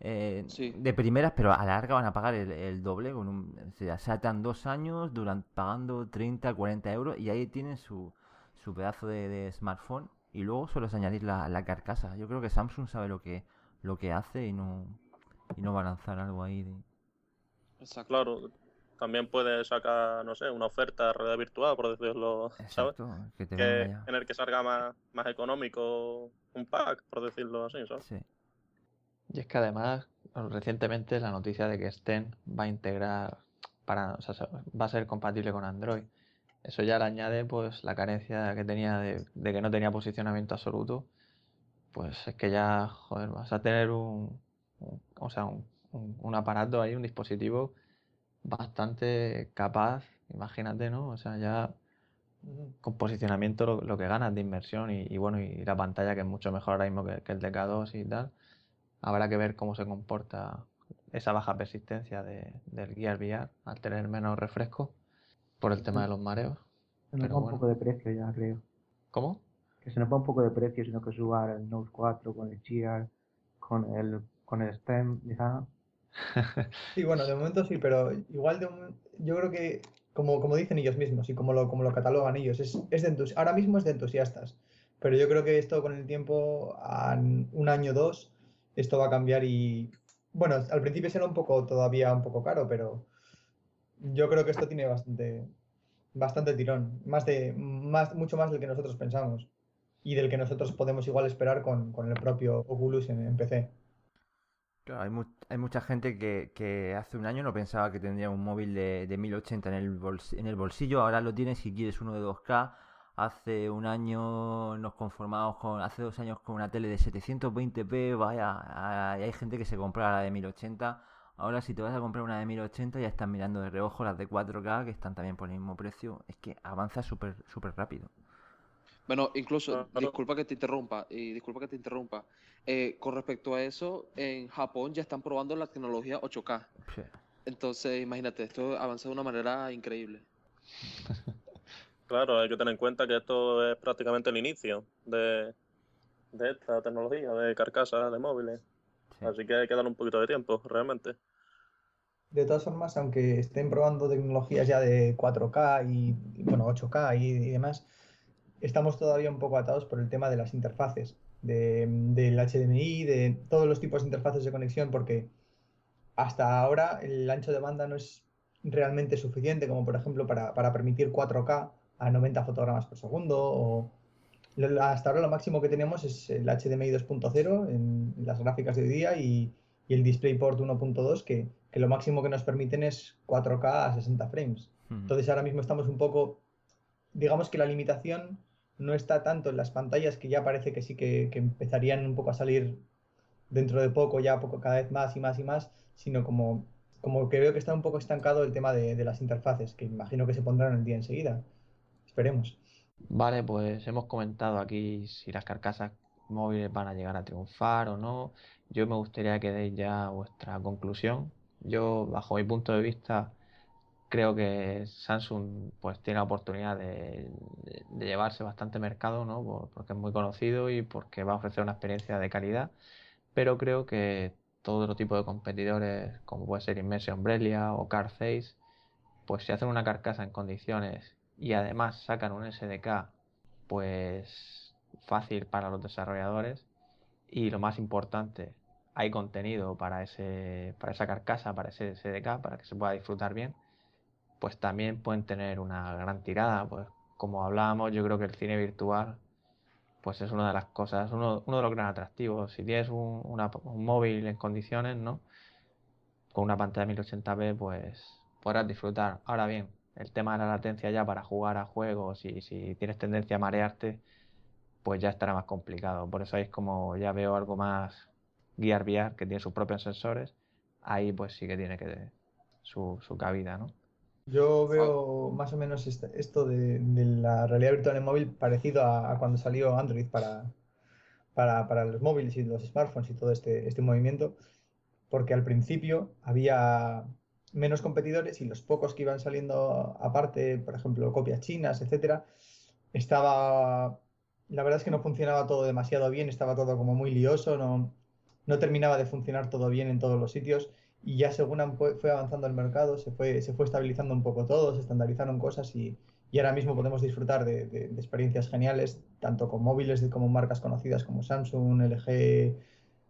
Speaker 1: eh,
Speaker 5: Sí.
Speaker 1: de primeras, pero a la larga van a pagar el, el doble. Con un, o sea, se atan dos años duran, pagando 30, 40 euros y ahí tienen su, su pedazo de, de smartphone y luego solo es añadir la, la carcasa. Yo creo que Samsung sabe lo que, lo que hace y no, y no va a lanzar algo ahí de...
Speaker 5: Exacto.
Speaker 7: Claro, también puedes sacar, no sé, una oferta de realidad virtual, por decirlo, ¿sabes?
Speaker 1: Exacto, que te
Speaker 7: Que en el que salga más, más económico un pack, por decirlo así, ¿sabes?
Speaker 1: Sí.
Speaker 2: Y es que además, recientemente la noticia de que Sten va a integrar para, o sea, se- va a ser compatible con Android. Eso ya le añade pues la carencia que tenía de, de que no tenía posicionamiento absoluto. Pues es que ya, joder, vas a tener un, un- o sea, un, un- un aparato ahí, un dispositivo bastante capaz, imagínate, ¿no? O sea, ya con posicionamiento lo, lo que ganas de inversión y, y bueno, y la pantalla que es mucho mejor ahora mismo que, que el DK2 y tal. Habrá que ver cómo se comporta esa baja persistencia de, del Gear VR al tener menos refresco por el tema de los mareos.
Speaker 6: Se nos
Speaker 2: Pero
Speaker 6: va un poco de precio ya, creo.
Speaker 2: ¿Cómo?
Speaker 6: Que se nos va un poco de precio, sino que suba el Note 4 con el Gear, con el, con el STEM, ya.
Speaker 3: Sí, bueno, de momento sí, pero igual de momen- yo creo que, como, como dicen ellos mismos y como lo, como lo catalogan ellos, es, es de entus- ahora mismo es de entusiastas, pero yo creo que esto con el tiempo, a un año o dos, esto va a cambiar y, bueno, al principio será un poco, todavía un poco caro, pero yo creo que esto tiene bastante, bastante tirón, más de, más, mucho más del que nosotros pensamos y del que nosotros podemos igual esperar con, con el propio Oculus en, en PC.
Speaker 1: Claro, hay, mu- hay mucha gente que, hace un año no pensaba que tendría un móvil de, de 1080 en el, en el bolsillo, ahora lo tienes si quieres uno de 2K. Hace un año nos conformamos con, hace dos años con una tele de 720p, vaya, hay hay gente que se compra la de 1080. Ahora si te vas a comprar una de 1080 ya están mirando de reojo las de 4K que están también por el mismo precio. Es que avanza súper súper rápido.
Speaker 5: Bueno, incluso,
Speaker 7: Claro.
Speaker 5: disculpa que te interrumpa, y disculpa que te interrumpa. eh, con respecto a eso, en Japón ya están probando la tecnología 8K.
Speaker 1: Sí.
Speaker 5: Entonces, imagínate, esto avanza de una manera increíble.
Speaker 7: Claro, hay que tener en cuenta que esto es prácticamente el inicio de, de esta tecnología de carcasas de móviles.
Speaker 1: sí.
Speaker 7: Así que hay que darle un poquito de tiempo, realmente.
Speaker 3: De todas formas, aunque estén probando tecnologías ya de 4K y, y, bueno, 8K y, y demás, estamos todavía un poco atados por el tema de las interfaces, de- del HDMI, de todos los tipos de interfaces de conexión, porque hasta ahora el ancho de banda no es realmente suficiente, como por ejemplo para, para permitir 4K a 90 fotogramas por segundo, o lo- hasta ahora lo máximo que tenemos es el HDMI 2.0 en las gráficas de hoy día y, y el DisplayPort 1.2, que, que lo máximo que nos permiten es 4K a 60 frames. Entonces ahora mismo estamos un poco, digamos que la limitación no está tanto en las pantallas, que ya parece que sí que, empezarían un poco a salir dentro de poco, ya poco, cada vez más y más y más, sino como, como que veo que está un poco estancado el tema de, de las interfaces, que imagino que se pondrán el día enseguida. Esperemos.
Speaker 2: Vale, pues hemos comentado aquí si las carcasas móviles van a llegar a triunfar o no. Yo me gustaría que deis ya vuestra conclusión. Yo, bajo mi punto de vista, creo que Samsung pues tiene la oportunidad de, de- llevarse bastante mercado, ¿no? Por- porque es muy conocido y porque va a ofrecer una experiencia de calidad. Pero creo que todo otro tipo de competidores, como puede ser Immersion Umbrella o Carface, pues si hacen una carcasa en condiciones y además sacan un SDK, pues fácil para los desarrolladores y lo más importante, hay contenido para ese, para esa carcasa, para ese SDK, para que se pueda disfrutar bien, pues también pueden tener una gran tirada, pues como hablábamos, yo creo que el cine virtual pues es una de las cosas, uno, uno de los gran atractivos. Si tienes un, un móvil en condiciones, ¿no? Con una pantalla 1080p, pues podrás disfrutar. Ahora bien, el tema de la latencia ya para jugar a juegos y si tienes tendencia a marearte, pues ya estará más complicado. Por eso ahí es como ya veo algo más Gear VR, que tiene sus propios sensores. Ahí pues sí que tiene que su, su cabida, ¿no?
Speaker 3: Yo veo más o menos este- esto de, de la realidad virtual en móvil parecido a, a cuando salió Android para, para, para los móviles y los smartphones y todo este, este movimiento, porque al principio había, menos competidores y los pocos que iban saliendo aparte, por ejemplo, copias chinas, etcétera, estaba. La verdad es que no funcionaba todo demasiado bien, estaba todo como muy lioso, no, no terminaba de funcionar todo bien en todos los sitios y ya según fue avanzando el mercado, se fue, se fue estabilizando un poco todo, se estandarizaron cosas y, y ahora mismo podemos disfrutar de, experiencias geniales, tanto con móviles como marcas conocidas como Samsung, LG,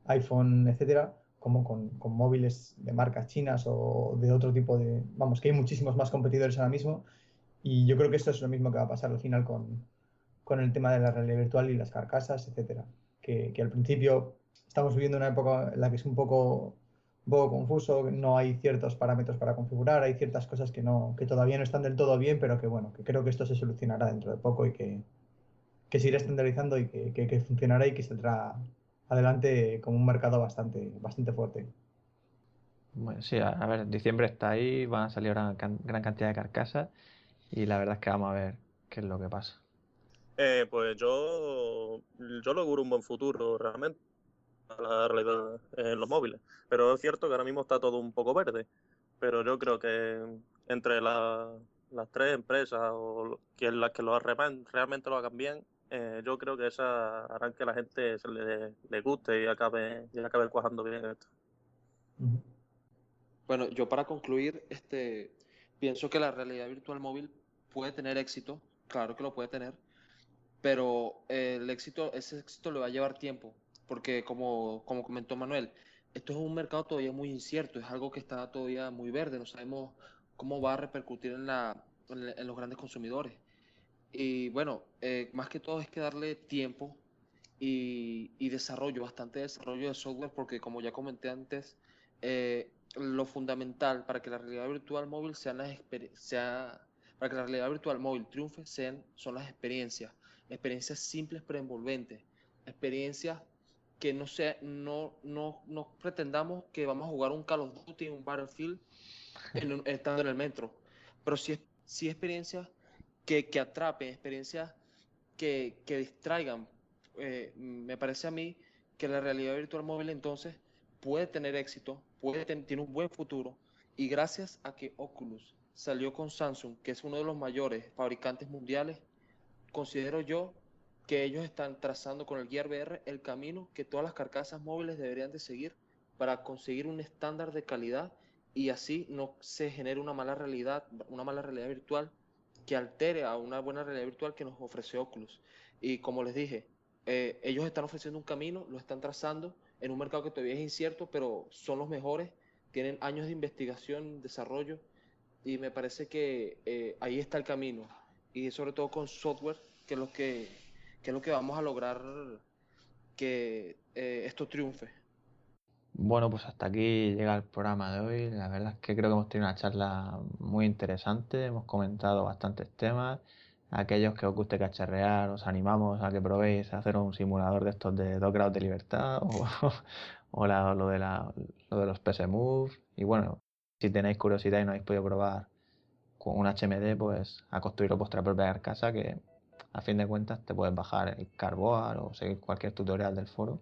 Speaker 3: iPhone, etcétera, como con, con, móviles de marcas chinas o de otro tipo de... Vamos, que hay muchísimos más competidores ahora mismo y yo creo que esto es lo mismo que va a pasar al final con, con el tema de la realidad virtual y las carcasas, etcétera. Que, que al principio estamos viviendo una época en la que es un poco un poco confuso, no hay ciertos parámetros para configurar, hay ciertas cosas que, no, que todavía no están del todo bien, pero que bueno, que creo que esto se solucionará dentro de poco y que, que se irá estandarizando y que, que, funcionará y que saldrá adelante como un mercado bastante, bastante fuerte.
Speaker 2: Bueno, sí, a, ver, diciembre está ahí, van a salir una gran cantidad de carcasas y la verdad es que vamos a ver qué es lo que pasa.
Speaker 7: Eh, pues yo, yo lo auguro un buen futuro realmente la realidad en los móviles. Pero es cierto que ahora mismo está todo un poco verde. Pero yo creo que entre las tres empresas o quien las que lo realmente lo hagan bien, eh, yo creo que esas harán que la gente se le, guste y acabe, y acabe cuajando bien esto.
Speaker 5: Bueno, yo para concluir, este, pienso que la realidad virtual móvil puede tener éxito, claro que lo puede tener, pero el éxito, ese éxito le va a llevar tiempo porque como, como comentó Manuel, esto es un mercado todavía muy incierto, es algo que está todavía muy verde, no sabemos cómo va a repercutir en, la, en los grandes consumidores. Y bueno, eh, más que todo es que darle tiempo y, y, desarrollo, bastante desarrollo de software, porque como ya comenté antes, eh, lo fundamental para que la realidad virtual móvil sea, sea para que la realidad virtual móvil triunfe sean, son las experiencias, experiencias simples pero envolventes, experiencias que no, sea, no, no, no pretendamos que vamos a jugar un Call of Duty, un Battlefield, estando en el metro, pero sí, sí experiencias que, que atrapen, experiencias que, que distraigan. Eh, me parece a mí que la realidad virtual móvil entonces puede tener éxito, puede tiene un buen futuro, y gracias a que Oculus salió con Samsung, que es uno de los mayores fabricantes mundiales, considero yo que ellos están trazando con el Gear VR el camino que todas las carcasas móviles deberían de seguir para conseguir un estándar de calidad y así no se genere una mala realidad, una mala realidad virtual que altere a una buena realidad virtual que nos ofrece Oculus. Y como les dije, eh, ellos están ofreciendo un camino, lo están trazando en un mercado que todavía es incierto, pero son los mejores, tienen años de investigación, desarrollo, y me parece que eh, ahí está el camino. Y sobre todo con software, que es lo que ¿Qué es lo que vamos a lograr que eh, esto triunfe?
Speaker 2: Bueno, pues hasta aquí llega el programa de hoy. La verdad es que creo que hemos tenido una charla muy interesante. Hemos comentado bastantes temas. Aquellos que os guste cacharrear, os animamos a que probéis a hacer un simulador de estos de 2 grados de libertad o, lo, de la, lo de los PS Move. Y bueno, si tenéis curiosidad y no habéis podido probar con un HMD, pues a construir vuestra propia casa que a fin de cuentas te puedes bajar el Carboard o seguir cualquier tutorial del foro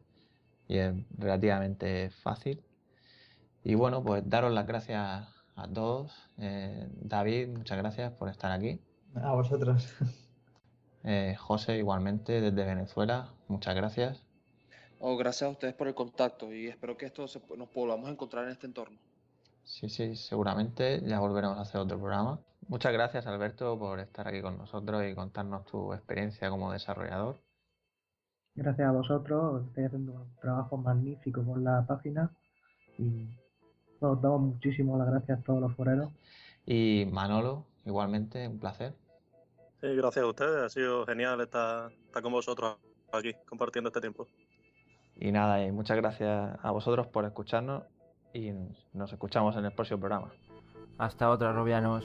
Speaker 2: y es relativamente fácil. Y bueno, pues daros las gracias a todos. Eh, David, muchas gracias por estar aquí.
Speaker 3: A vosotros.
Speaker 2: Eh, José, igualmente, desde Venezuela, muchas gracias.
Speaker 5: Oh, gracias a ustedes por el contacto y espero que esto nos podamos encontrar en este entorno.
Speaker 2: Sí, sí, seguramente ya volveremos a hacer otro programa. Muchas gracias Alberto por estar aquí con nosotros y contarnos tu experiencia como desarrollador.
Speaker 6: Gracias a vosotros, estáis haciendo un trabajo magnífico con la página y os damos muchísimas las gracias a todos los foreros.
Speaker 2: Y Manolo, igualmente, un placer.
Speaker 7: Sí, gracias a ustedes, ha sido genial estar, estar con vosotros aquí compartiendo este tiempo.
Speaker 2: Y nada, y muchas gracias a vosotros por escucharnos y nos escuchamos en el próximo programa.
Speaker 1: Hasta otra, Robianos.